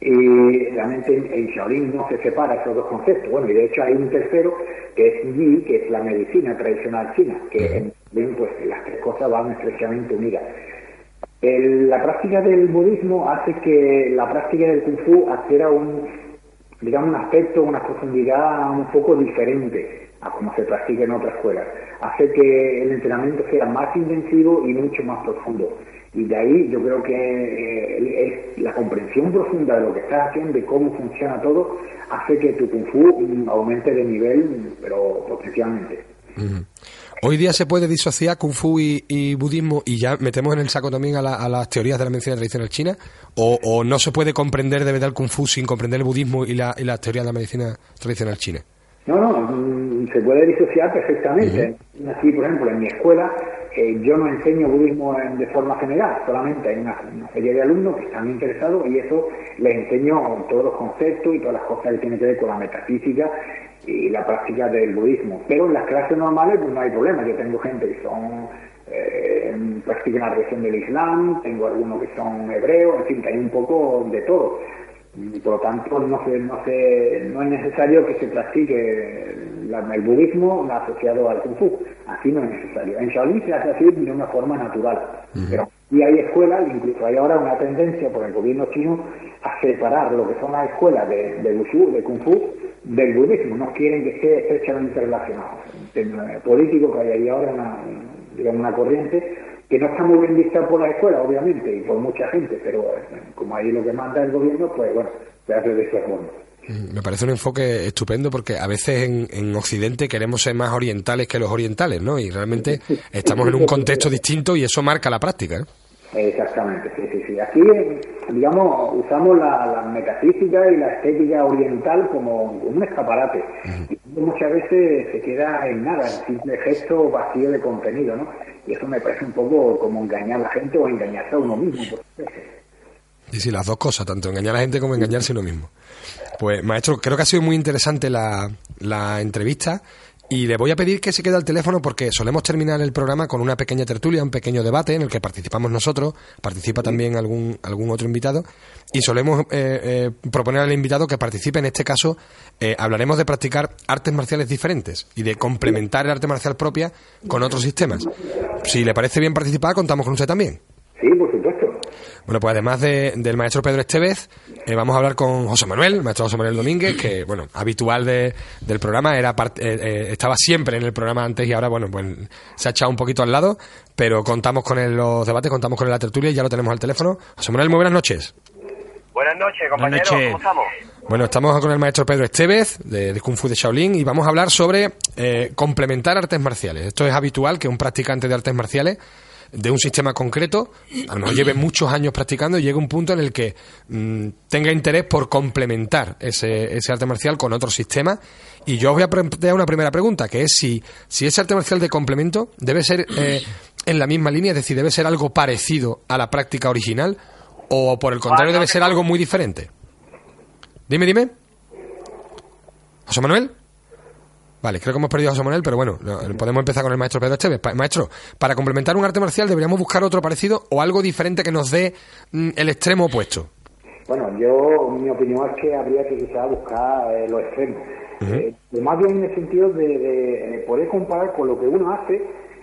y realmente en Shaolin no se separa esos dos conceptos. Bueno, y de hecho hay un tercero que es Yi, que es la medicina tradicional china, que en Shaolin pues las tres cosas van estrechamente unidas. la práctica del budismo hace que la práctica del kung fu adquiera un, digamos, un aspecto, una profundidad un poco diferente a como se practica en otras escuelas. Hace que el entrenamiento sea más intensivo y mucho más profundo. Y de ahí yo creo que eh, la comprensión profunda de lo que estás haciendo, de cómo funciona todo, hace que tu Kung Fu aumente de nivel, pero potencialmente.
Hoy día se puede disociar Kung Fu y, budismo y ya metemos en el saco también a, las teorías de la medicina tradicional china, o, no se puede comprender de verdad el Kung Fu sin comprender el budismo y, la, y las teorías de la medicina tradicional china.
No, no, se puede disociar perfectamente. Así, por ejemplo, en mi escuela eh, yo no enseño budismo de forma general, solamente hay una, serie de alumnos que están interesados y eso les enseño todos los conceptos y todas las cosas que tienen que ver con la metafísica y la práctica del budismo. Pero en las clases normales pues no hay problema. Yo tengo gente que son eh, practican la religión del Islam, tengo algunos que son hebreos, en fin, que hay un poco de todo por lo tanto no, se, no, se, no es necesario que se practique el budismo asociado al kung fu, así no es necesario. En Shaolin se hace así de una forma natural, pero y hay escuelas, incluso hay ahora una tendencia por el gobierno chino a separar lo que son las escuelas de, de de kung fu, del budismo, no quieren que esté estrechamente relacionado. En el político que hay ahí ahora una, digamos, una corriente que no está muy bien vista por la escuela, obviamente, y por mucha gente, pero eh, como ahí lo que manda el gobierno, pues bueno, se hace de esa forma.
Mm, me parece un enfoque estupendo porque a veces en, en, Occidente queremos ser más orientales que los orientales, ¿no? Y realmente estamos en un contexto distinto y eso marca la práctica. ¿eh?
Exactamente, sí, sí, sí. Aquí, digamos, usamos la, metafísica y la estética oriental como un escaparate. Muchas veces se queda en nada, en simple gesto vacío de contenido, ¿no? Y eso me parece un poco como engañar a la gente o engañarse a uno mismo.
Sí, sí, las dos cosas, tanto engañar a la gente como engañarse a uno mismo. Pues, maestro, creo que ha sido muy interesante la, la entrevista. Y le voy a pedir que se quede al teléfono porque solemos terminar el programa con una pequeña tertulia, un pequeño debate en el que participamos nosotros, participa también algún, algún otro invitado y solemos eh, eh, proponer al invitado que participe. En este caso, eh, hablaremos de practicar artes marciales diferentes y de complementar el arte marcial propia con otros sistemas. Si le parece bien participar, contamos con usted también.
Sí, por supuesto.
Bueno, pues además del maestro Pedro Estevez, eh, vamos a hablar con José Manuel, el maestro José Manuel Domínguez, que, bueno, habitual del programa, era eh, eh, estaba siempre en el programa antes y ahora, bueno, pues se ha echado un poquito al lado, pero contamos con los debates, contamos con la tertulia y ya lo tenemos al teléfono. José Manuel, muy buenas noches.
Buenas noches, compañeros, ¿cómo estamos?
Bueno, estamos con el maestro Pedro Estevez de, Kung Fu de Shaolin y vamos a hablar sobre complementar artes marciales. Esto es habitual que un practicante de artes marciales de un sistema concreto, a lo mejor lleve muchos años practicando y llegue un punto en el que mm, tenga interés por complementar ese, ese arte marcial con otro sistema. Y yo os voy a plantear una primera pregunta, que es si, si ese arte marcial de complemento debe ser eh, en la misma línea, es decir, debe ser algo parecido a la práctica original o por el contrario debe ser algo muy diferente. Dime, dime. José Manuel. Vale, creo que hemos perdido a José Manuel, pero bueno, podemos empezar con el maestro Pedro Esteves. maestro, para complementar un arte marcial deberíamos buscar otro parecido o algo diferente que nos dé mm, el extremo opuesto.
Bueno, yo, mi opinión es que habría que quizás buscar eh, los extremos. Eh, más bien en el sentido de, poder comparar con lo que uno hace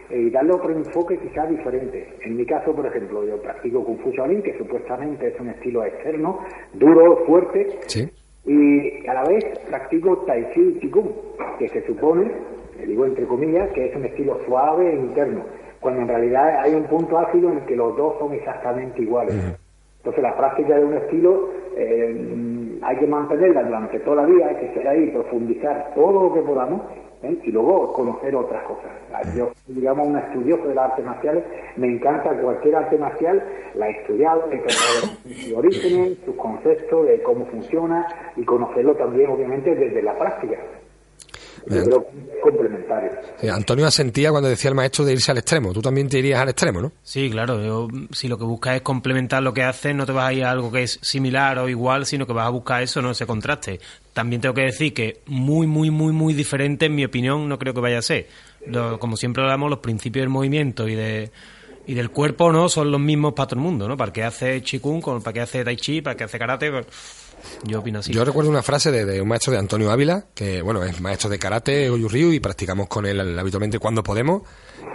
eh, y darle otro enfoque quizás diferente. En mi caso, por ejemplo, yo practico Kung Fu Shaolin, que supuestamente es un estilo externo, duro, fuerte.
Sí
y a la vez practico Tai Chi Chi Kung, que se supone, digo entre comillas, que es un estilo suave e interno. cuando en realidad hay un punto ácido en el que los dos son exactamente iguales. Entonces la práctica de un estilo eh, hay que mantenerla durante toda la vida, hay que ser ahí, profundizar todo lo que podamos ¿eh? y luego conocer otras cosas. Yo, digamos, un estudioso de las artes marciales, me encanta cualquier arte marcial, la he estudiado, he sus orígenes, sus conceptos, de cómo funciona y conocerlo también, obviamente, desde la práctica complementario.
Antonio asentía cuando decía el maestro de irse al extremo. Tú también te irías al extremo, ¿no?
Sí, claro. si lo que buscas es complementar lo que haces, no te vas a ir a algo que es similar o igual, sino que vas a buscar eso, no ese contraste. También tengo que decir que muy, muy, muy, muy diferente, en mi opinión, no creo que vaya a ser. como siempre hablamos, los principios del movimiento y de y del cuerpo no son los mismos para todo el mundo, ¿no? Para que hace Chikun, para que hace Tai Chi, para que hace karate. Pues, yo
recuerdo una frase de, un maestro de Antonio Ávila, que bueno, es maestro de karate, Ryu, y practicamos con él habitualmente cuando podemos.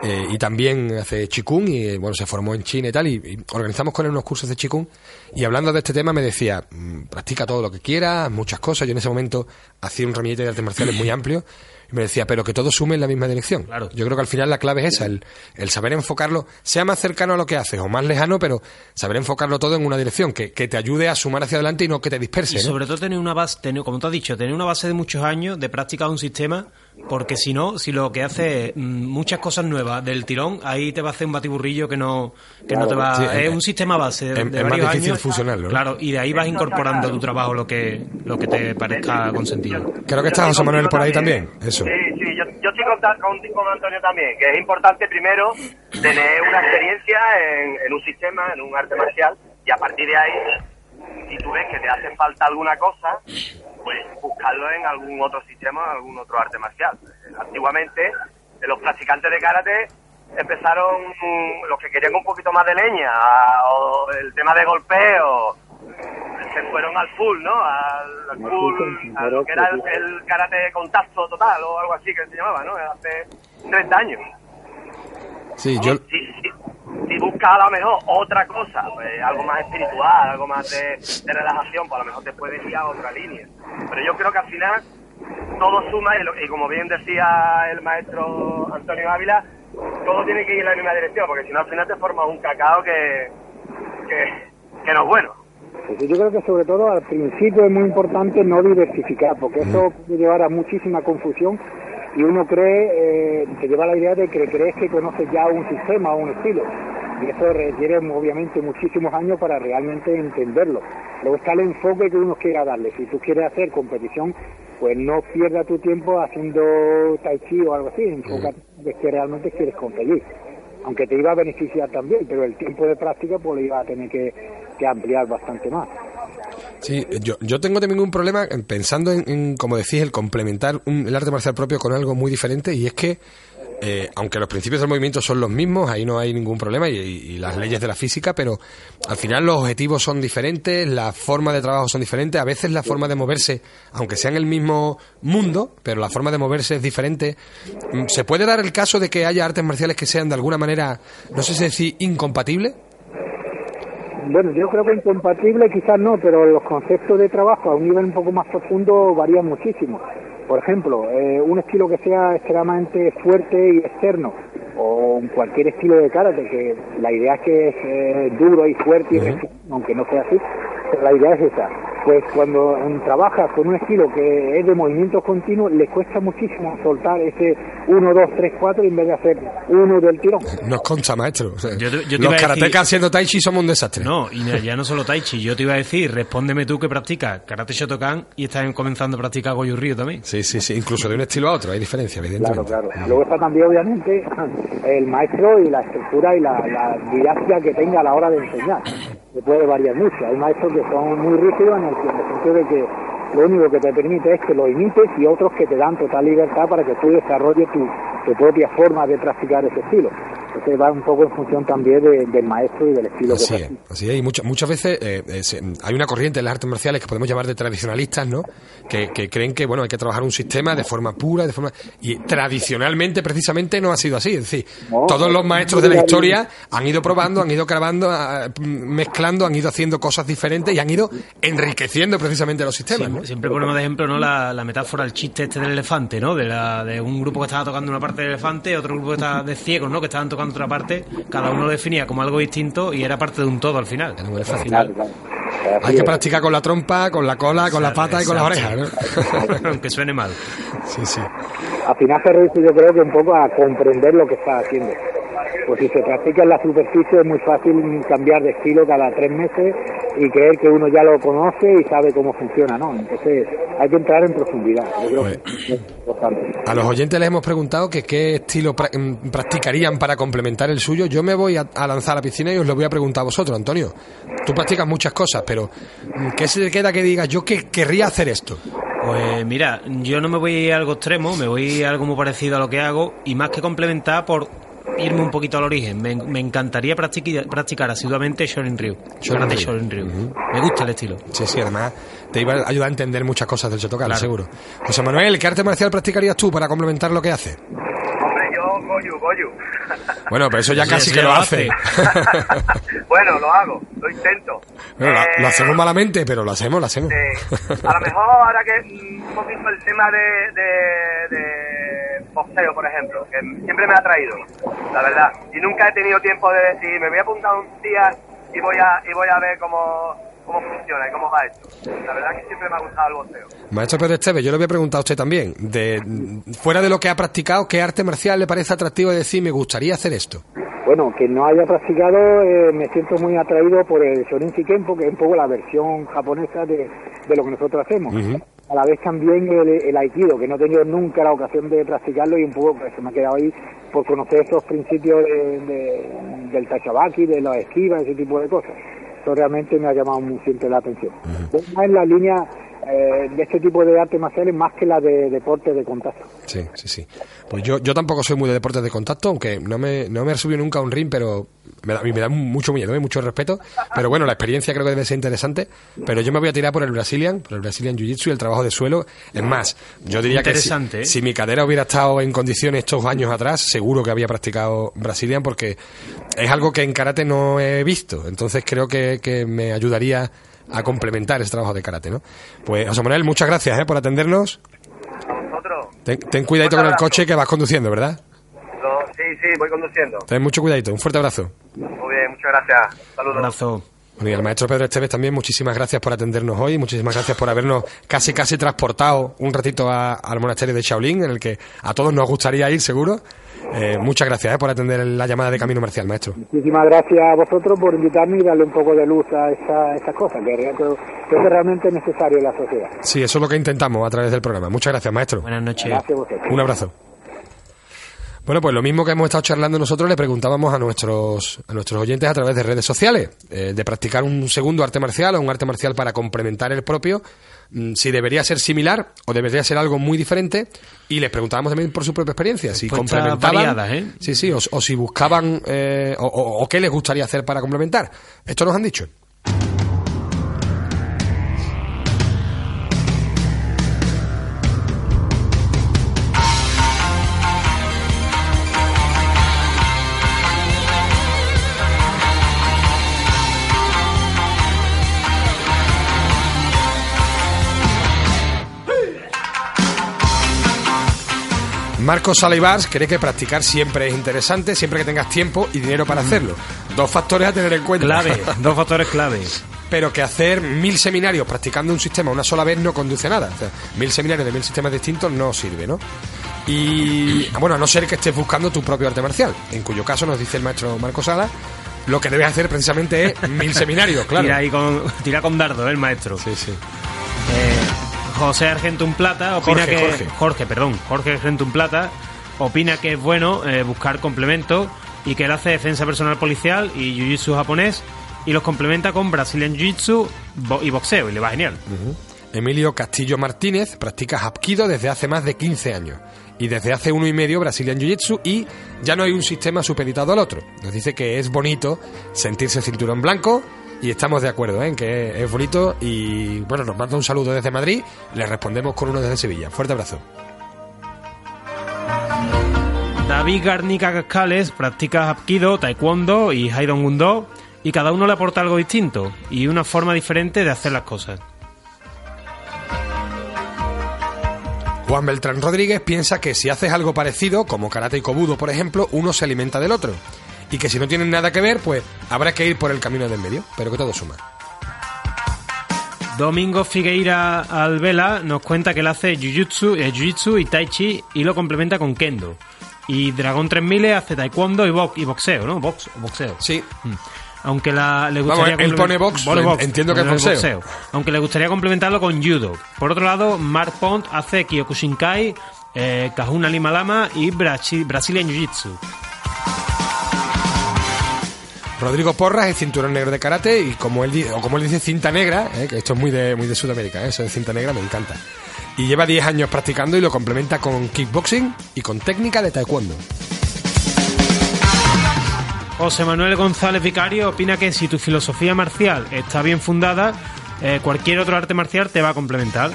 Eh, y también hace chikung y bueno, se formó en China y tal, y, organizamos con él unos cursos de chikung y hablando de este tema me decía, mm, practica todo lo que quieras, muchas cosas, yo en ese momento hacía un ramillete de artes marciales muy amplio y me decía, pero que todo sume en la misma dirección.
Claro.
Yo creo que al final la clave es esa, el, el, saber enfocarlo, sea más cercano a lo que haces o más lejano, pero saber enfocarlo todo en una dirección, que, que te ayude a sumar hacia adelante y no que te disperse. Y
sobre todo tener una base, tener, como tú has dicho, tener una base de muchos años de práctica de un sistema porque si no, si lo que hace mm, muchas cosas nuevas del tirón, ahí te va a hacer un batiburrillo que no, que no te va. es un sistema base de,
es, más difícil fusionarlo.
Claro, y de ahí vas incorporando a tu trabajo lo que, lo que te parezca consentido.
Creo que está José Manuel por ahí también. Eso.
Sí, sí, yo, yo estoy con, con, Antonio también, que es importante primero tener una experiencia en, en un sistema, en un arte marcial, y a partir de ahí, si tú ves que te hace falta alguna cosa, pues buscarlo en algún otro sistema, en algún otro arte marcial. Antiguamente, los practicantes de karate empezaron los que querían un poquito más de leña, o el tema de golpeo, se fueron al full, ¿no? Al, full, a lo que era el, karate contacto total o algo así que se llamaba, ¿no? Hace 30 años.
Sí, yo
si buscas a lo mejor otra cosa, pues, algo más espiritual, algo más de, relajación, pues a lo mejor te puedes ir otra línea. Pero yo creo que al final todo suma y, como bien decía el maestro Antonio Ávila, todo tiene que ir en la misma dirección, porque si no al final te formas un cacao que, que, no es bueno.
Pues yo creo que sobre todo al principio es muy importante no diversificar, porque eso puede llevar a muchísima confusión y uno cree, eh, te lleva la idea de que crees que conoces ya un sistema o un estilo. Y eso requiere obviamente muchísimos años para realmente entenderlo. Luego está el enfoque que uno quiera darle. Si tú quieres hacer competición, pues no pierda tu tiempo haciendo tai chi o algo así. Enfócate de que realmente quieres conseguir. Aunque te iba a beneficiar también, pero el tiempo de práctica pues lo iba a tener que ampliar bastante más.
Sí, yo, yo tengo también un problema pensando en, como decís, el complementar el arte marcial propio con algo muy diferente y es que, eh, aunque los principios del movimiento son los mismos, ahí no hay ningún problema y, las leyes de la física, pero al final los objetivos son diferentes, las formas de trabajo son diferentes, a veces la forma de moverse, aunque sea en el mismo mundo, pero la forma de moverse es diferente. Mm, ¿Se puede dar el caso de que haya artes marciales que sean de alguna manera, no sé si decir, incompatibles?
Bueno, yo creo que incompatible quizás no, pero los conceptos de trabajo a un nivel un poco más profundo varían muchísimo. Por ejemplo, eh, un estilo que sea extremadamente fuerte y externo, o cualquier estilo de karate, que la idea es que es eh, duro y fuerte, y aunque no sea así, pero la idea es esa pues cuando trabajas con un estilo que es de movimientos continuos, le cuesta muchísimo soltar ese 1, 2, 3, 4 en vez de hacer uno del tirón.
Nos concha, maestro. los karatecas haciendo tai chi somos un desastre.
No, y ya no solo tai chi. Yo te iba a decir, respóndeme tú que practicas karate Shotokan y estás comenzando a practicar Goju Ryu también.
Sí, sí, sí. Incluso de un estilo a otro hay diferencia, evidentemente.
Claro, claro. Luego está también, obviamente, el maestro y la estructura y la, la didáctica que tenga a la hora de enseñar que puede variar mucho. Hay maestros que son muy rígidos en el, sentido de que lo único que te permite es que lo imites y otros que te dan total libertad para que tú desarrolles tu propia forma de practicar ese estilo. Entonces va un poco en función también del maestro y del estilo
así
que
es, Así es, y muchas, muchas veces eh, eh, hay una corriente en las artes marciales que podemos llamar de tradicionalistas, ¿no? Que, creen que, bueno, hay que trabajar un sistema de forma pura, de forma... Y tradicionalmente, precisamente, no ha sido así. Es decir, todos los maestros de la historia han ido probando, han ido grabando, mezclando, han ido haciendo cosas diferentes y han ido enriqueciendo precisamente los sistemas,
Siempre ponemos de ejemplo, ¿no? La, metáfora, el chiste este del elefante, ¿no? De, la, de un grupo que estaba tocando una parte del elefante, otro grupo que estaba de ciegos, ¿no? Que estaban tocando contraparte, cada uno lo definía como algo distinto y era parte de un todo al final.
Era muy fácil.
Claro, claro.
Hay que practicar con la trompa, con la cola, con la pata y con las orejas,
Exacto.
¿no? [laughs]
Aunque suene mal.
sí, sí.
Al final se reduce yo creo que un poco a comprender lo que está haciendo. Pues si se practica en la superficie es muy fácil cambiar de estilo cada tres meses y creer que uno ya lo conoce y sabe cómo funciona, ¿no? Entonces hay que entrar en profundidad. Yo creo
Pues-
que es importante.
A los oyentes les hemos preguntado que qué estilo pra- mm, practicarían para complementar el suyo. Yo me voy a, a lanzar a la piscina y os lo voy a preguntar a vosotros, Antonio. Tú practicas muchas cosas, pero mm, ¿qué se te queda que digas yo que querría hacer esto?
Pues mira, yo no me voy a algo extremo, me voy a algo muy parecido a lo que hago y más que complementar por irme un poquito al origen. Me, me encantaría practicar, practicar asiduamente Shorin Ryu.
Shorin Ryu.
Shorin Ryu. Me gusta el estilo.
Sí, sí, además te iba a ayudar a entender muchas cosas del Shotokan,
Claro.
seguro. José Manuel, ¿qué arte marcial practicarías tú para complementar lo que haces?
Hombre, yo Goyu, Goyu.
Bueno, pero eso ya
Sí,
casi
sí
que lo hace. [laughs]
bueno, lo hago, lo intento.
Bueno, lo,
Eh,
lo hacemos malamente, pero lo hacemos, lo hacemos.
A lo mejor ahora que mm, un poquito el tema de, de, de boxeo, por ejemplo, que siempre me ha atraído, la verdad. Y nunca he tenido tiempo de decir, me voy a apuntar un día y voy a, y voy a ver cómo, cómo funciona y cómo va esto. La verdad que siempre me ha gustado el boxeo.
Maestro Pedro Esteves, yo le voy a preguntar a usted también, de fuera de lo que ha practicado, ¿qué arte marcial le parece atractivo de decir, me gustaría hacer esto?
Bueno, que no haya practicado, eh, me siento muy atraído por el Shorin Shikenpo, que es un poco la versión japonesa de, de lo que nosotros hacemos. A la vez también el, el Aikido, que no he tenido nunca la ocasión de practicarlo y un poco pues, se me ha quedado ahí por conocer esos principios de, de- del Tachabaki, de los esquivas, ese tipo de cosas. Eso realmente me ha llamado muy siempre la atención. Voy más en la línea eh, de este tipo de artes marciales más que la de deportes de contacto.
Sí, sí, sí. Pues yo, yo tampoco soy muy de deportes de contacto, aunque no me, no me he subido nunca a un ring, pero me da, a mí me da mucho miedo, ¿eh? mucho respeto. Pero bueno, la experiencia creo que debe ser interesante. Pero yo me voy a tirar por el Brazilian, por el Brazilian Jiu-Jitsu y el trabajo de suelo. Es más, yo diría que si,
¿eh?
si mi cadera hubiera estado en condiciones estos años atrás, seguro que había practicado Brazilian porque es algo que en karate no he visto. Entonces creo que, que me ayudaría a complementar ese trabajo de karate, ¿no? Pues José Manuel, muchas gracias ¿eh? por atendernos.
A vosotros,
Ten, ten cuidadito con el coche que vas conduciendo, ¿verdad?
sí, sí, voy conduciendo.
Ten mucho cuidadito. Un fuerte abrazo.
Muy bien, muchas gracias.
Un
Saludos.
abrazo.
Bueno, y al maestro Pedro Esteves también, muchísimas gracias por atendernos hoy, muchísimas gracias por habernos casi casi transportado un ratito a- al monasterio de Shaolin, en el que a todos nos gustaría ir, seguro. Eh, muchas gracias eh, por atender la llamada de Camino Marcial, maestro.
Muchísimas gracias a vosotros por invitarme y darle un poco de luz a esta- estas cosas, que que realmente es necesario en la sociedad.
Sí, eso es lo que intentamos a través del programa. Muchas gracias, maestro.
Buenas noches.
Gracias a vosotros.
Un abrazo. Bueno, pues lo mismo que hemos estado charlando nosotros le preguntábamos a nuestros, a nuestros oyentes a través de redes sociales, eh, de practicar un segundo arte marcial o un arte marcial para complementar el propio, mm, si debería ser similar o debería ser algo muy diferente, y les preguntábamos también por su propia experiencia, si complementaban,
¿eh?
sí, sí, o, o si buscaban, eh, o, o- o qué les gustaría hacer para complementar. Esto nos han dicho. Marcos Salivars cree que practicar siempre es interesante, siempre que tengas tiempo y dinero para hacerlo. Dos factores a tener en cuenta.
Clave, [laughs] dos factores claves.
Pero que hacer mil seminarios practicando un sistema una sola vez no conduce a nada. O sea, mil seminarios de mil sistemas distintos no sirve, ¿no? Y bueno, a no ser que estés buscando tu propio arte marcial, en cuyo caso nos dice el maestro Marcos Sala, lo que debes hacer precisamente es mil [laughs] seminarios, claro.
Tira, ahí con, tira con dardo, ¿eh, el maestro.
Sí, sí.
Eh, José Argentum Plata opina
Jorge,
que
Jorge.
perdón, Jorge Argentum Plata opina que es bueno eh, buscar complementos y que él hace defensa personal policial y jiu-jitsu japonés y los complementa con Brazilian Jiu-Jitsu y boxeo y le va genial.
Emilio Castillo Martínez practica Hapkido desde hace más de 15 años y desde hace uno y medio Brazilian Jiu-Jitsu y ya no hay un sistema supeditado al otro. Nos dice que es bonito sentirse cinturón blanco y estamos de acuerdo ¿eh? en que es bonito y bueno, nos manda un saludo desde Madrid, le respondemos con uno desde Sevilla. Fuerte abrazo.
David Garnica Cascales practica Hapkido, Taekwondo y Haidong Gundo y cada uno le aporta algo distinto y una forma diferente de hacer las cosas.
Juan Beltrán Rodríguez piensa que si haces algo parecido, como karate y kobudo, por ejemplo, uno se alimenta del otro. Y que si no tienen nada que ver, pues habrá que ir por el camino del medio, pero que todo suma.
Domingo Figueira Alvela nos cuenta que él hace jiu-jitsu eh, jiu-jitsu y tai chi y lo complementa con kendo. Y Dragón 3000 hace taekwondo y, box, y boxeo, ¿no? Box, boxeo.
Sí.
Mm. Aunque la, le
Vamos,
gustaría
él pone box,
Pone
lo entiendo que es boxeo.
Aunque le gustaría complementarlo con judo. Por otro lado, Mark Pont hace Kyokushinkai, eh, Kahuna Lima Lama y Brachi- Brazilian Jiu-Jitsu.
Rodrigo Porras es cinturón negro de karate y como él, dice, cinta negra, ¿eh? que esto es muy de, muy de Sudamérica, ¿eh? eso de cinta negra me encanta. Y lleva 10 años practicando y lo complementa con kickboxing y con técnica de taekwondo.
José Manuel González Vicario opina que si tu filosofía marcial está bien fundada, eh, cualquier otro arte marcial te va a complementar.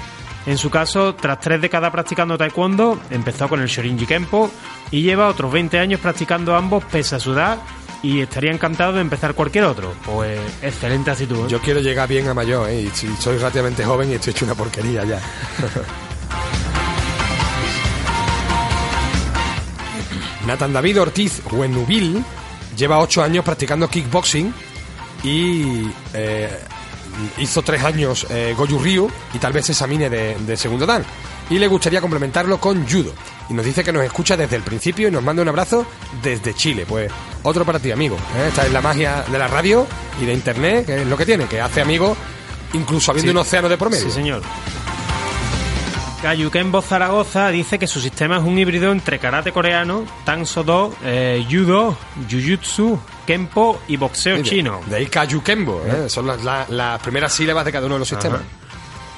En su caso, tras tres décadas practicando taekwondo, empezó con el Shorinji Kempo y lleva otros 20 años practicando ambos pese a su edad y estaría encantado de empezar cualquier otro. Pues excelente actitud. ¿eh?
Yo quiero llegar bien a mayor, ¿eh? y si soy relativamente joven y estoy hecho una porquería ya. [laughs] Nathan David Ortiz Huenubil lleva 8 años practicando kickboxing y eh, hizo 3 años eh, Goju Ryu y tal vez se examine de, de segundo dan. Y le gustaría complementarlo con judo. Y nos dice que nos escucha desde el principio y nos manda un abrazo desde Chile. Pues otro para ti, amigo. ¿eh? Esta es la magia de la radio y de internet, que es lo que tiene, que hace amigos incluso habiendo
Sí.
un océano de promedio.
Sí, señor. Kayukenbo Zaragoza dice que su sistema es un híbrido entre karate coreano, Tanso Do, eh, judo, jujutsu, kempo y boxeo chino.
De ahí Kaiju Kembo, ¿eh? son las, las- las primeras sílabas de cada uno de los sistemas.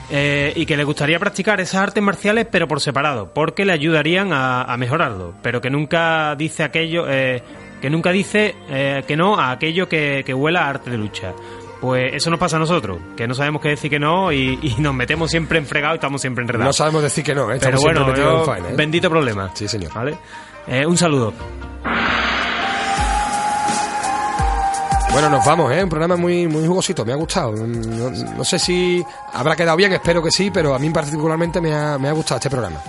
Eh, y que le gustaría practicar esas artes marciales pero por separado, porque le ayudarían a, a mejorarlo, pero que nunca dice aquello, eh, que nunca dice eh, que no a aquello que, que huela a arte de lucha. Pues eso nos pasa a nosotros, que no sabemos qué decir que no y, y nos metemos siempre en fregado y estamos siempre
No
enredados.
sabemos decir que no, ¿eh?
pero bueno, yo-
en ¿eh?
bendito problema.
Sí, señor.
¿Vale? Eh, un saludo.
Bueno, nos vamos, ¿eh? Un programa muy, muy jugosito, me ha gustado. No, no sé si habrá quedado bien, espero que sí, pero a mí particularmente me ha, me ha gustado este programa.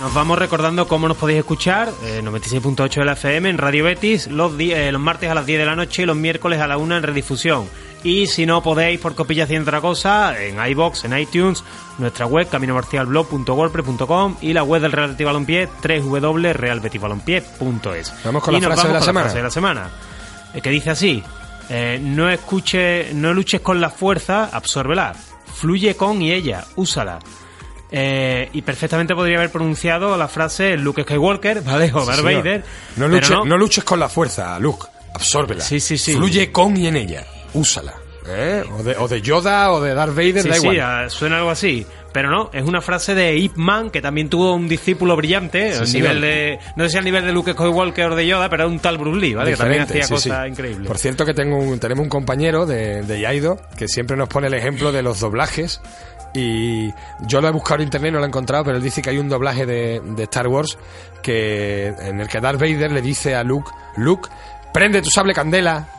Nos vamos recordando cómo nos podéis escuchar, eh, 96.8 de la FM en Radio Betis, los, eh, los martes a las 10 de la noche y los miércoles a la 1 en redifusión. Y si no podéis, por copilla haciendo otra cosa, en iBox, en iTunes, nuestra web caminomarcialblog.wordpress.com y la web del Real Betis Balompié, www.realbetisbalompié.es.
Vamos con
Y
la
nos
frase de la
con
semana.
frase de la semana, eh, que dice así, eh, no escuche, no luches con la fuerza, absórbela, fluye con y ella, úsala. Eh, y perfectamente podría haber pronunciado la frase Luke Skywalker, [laughs] ¿vale? O
Sí,
Darth. Vader.
No
pero
luches,
no.
no luches con la fuerza, Luke. Absórbela.
Sí, sí, sí.
Fluye con y en ella. Úsala. ¿eh? O, de, o de Yoda o de Darth Vader,
Sí,
da
sí,
igual.
ah, suena algo así. Pero no, es una frase de Ip Man, que también tuvo un discípulo brillante,
Sí,
al nivel de, no sé si al nivel de Luke Skywalker o de Yoda, pero era un tal Bruce Lee, ¿vale? Que también hacía
sí,
cosas
sí.
increíbles.
Por cierto que tengo un- tenemos un compañero de, de Yaido que siempre nos pone el ejemplo de los doblajes y yo lo he buscado en internet y no lo he encontrado, pero él dice que hay un doblaje de, de Star Wars que en el que Darth Vader le dice a Luke, Luke, prende tu sable candela. [laughs]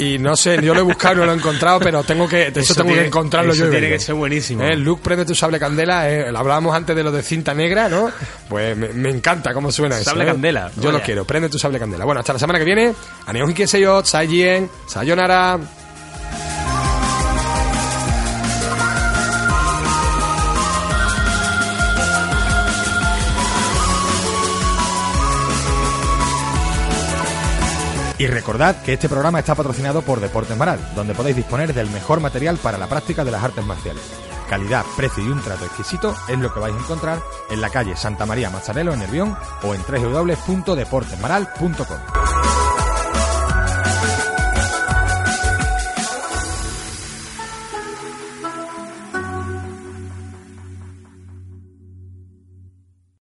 Y no sé, yo lo he buscado y no lo he encontrado, pero tengo que, eso, tengo
tiene-
que encontrarlo
eso
yo.
tiene que ser buenísimo.
Eh, Luke, prende tu sable candela. eh, hablábamos antes de lo de cinta negra, ¿no? Pues me, me encanta cómo suena eso.
Sable
¿eh?
candela,
Yo lo quiero, prende tu sable candela. Bueno, hasta la semana que viene. Aneon Hikieseyo, Saiyien, Sayonara.
Y recordad que este programa está patrocinado por Deportes Maral, donde podéis disponer del mejor material para la práctica de las artes marciales. Calidad, precio y un trato exquisito es lo que vais a encontrar en la calle Santa María Mazzarello en Nervión o en www.deportesmaral.com.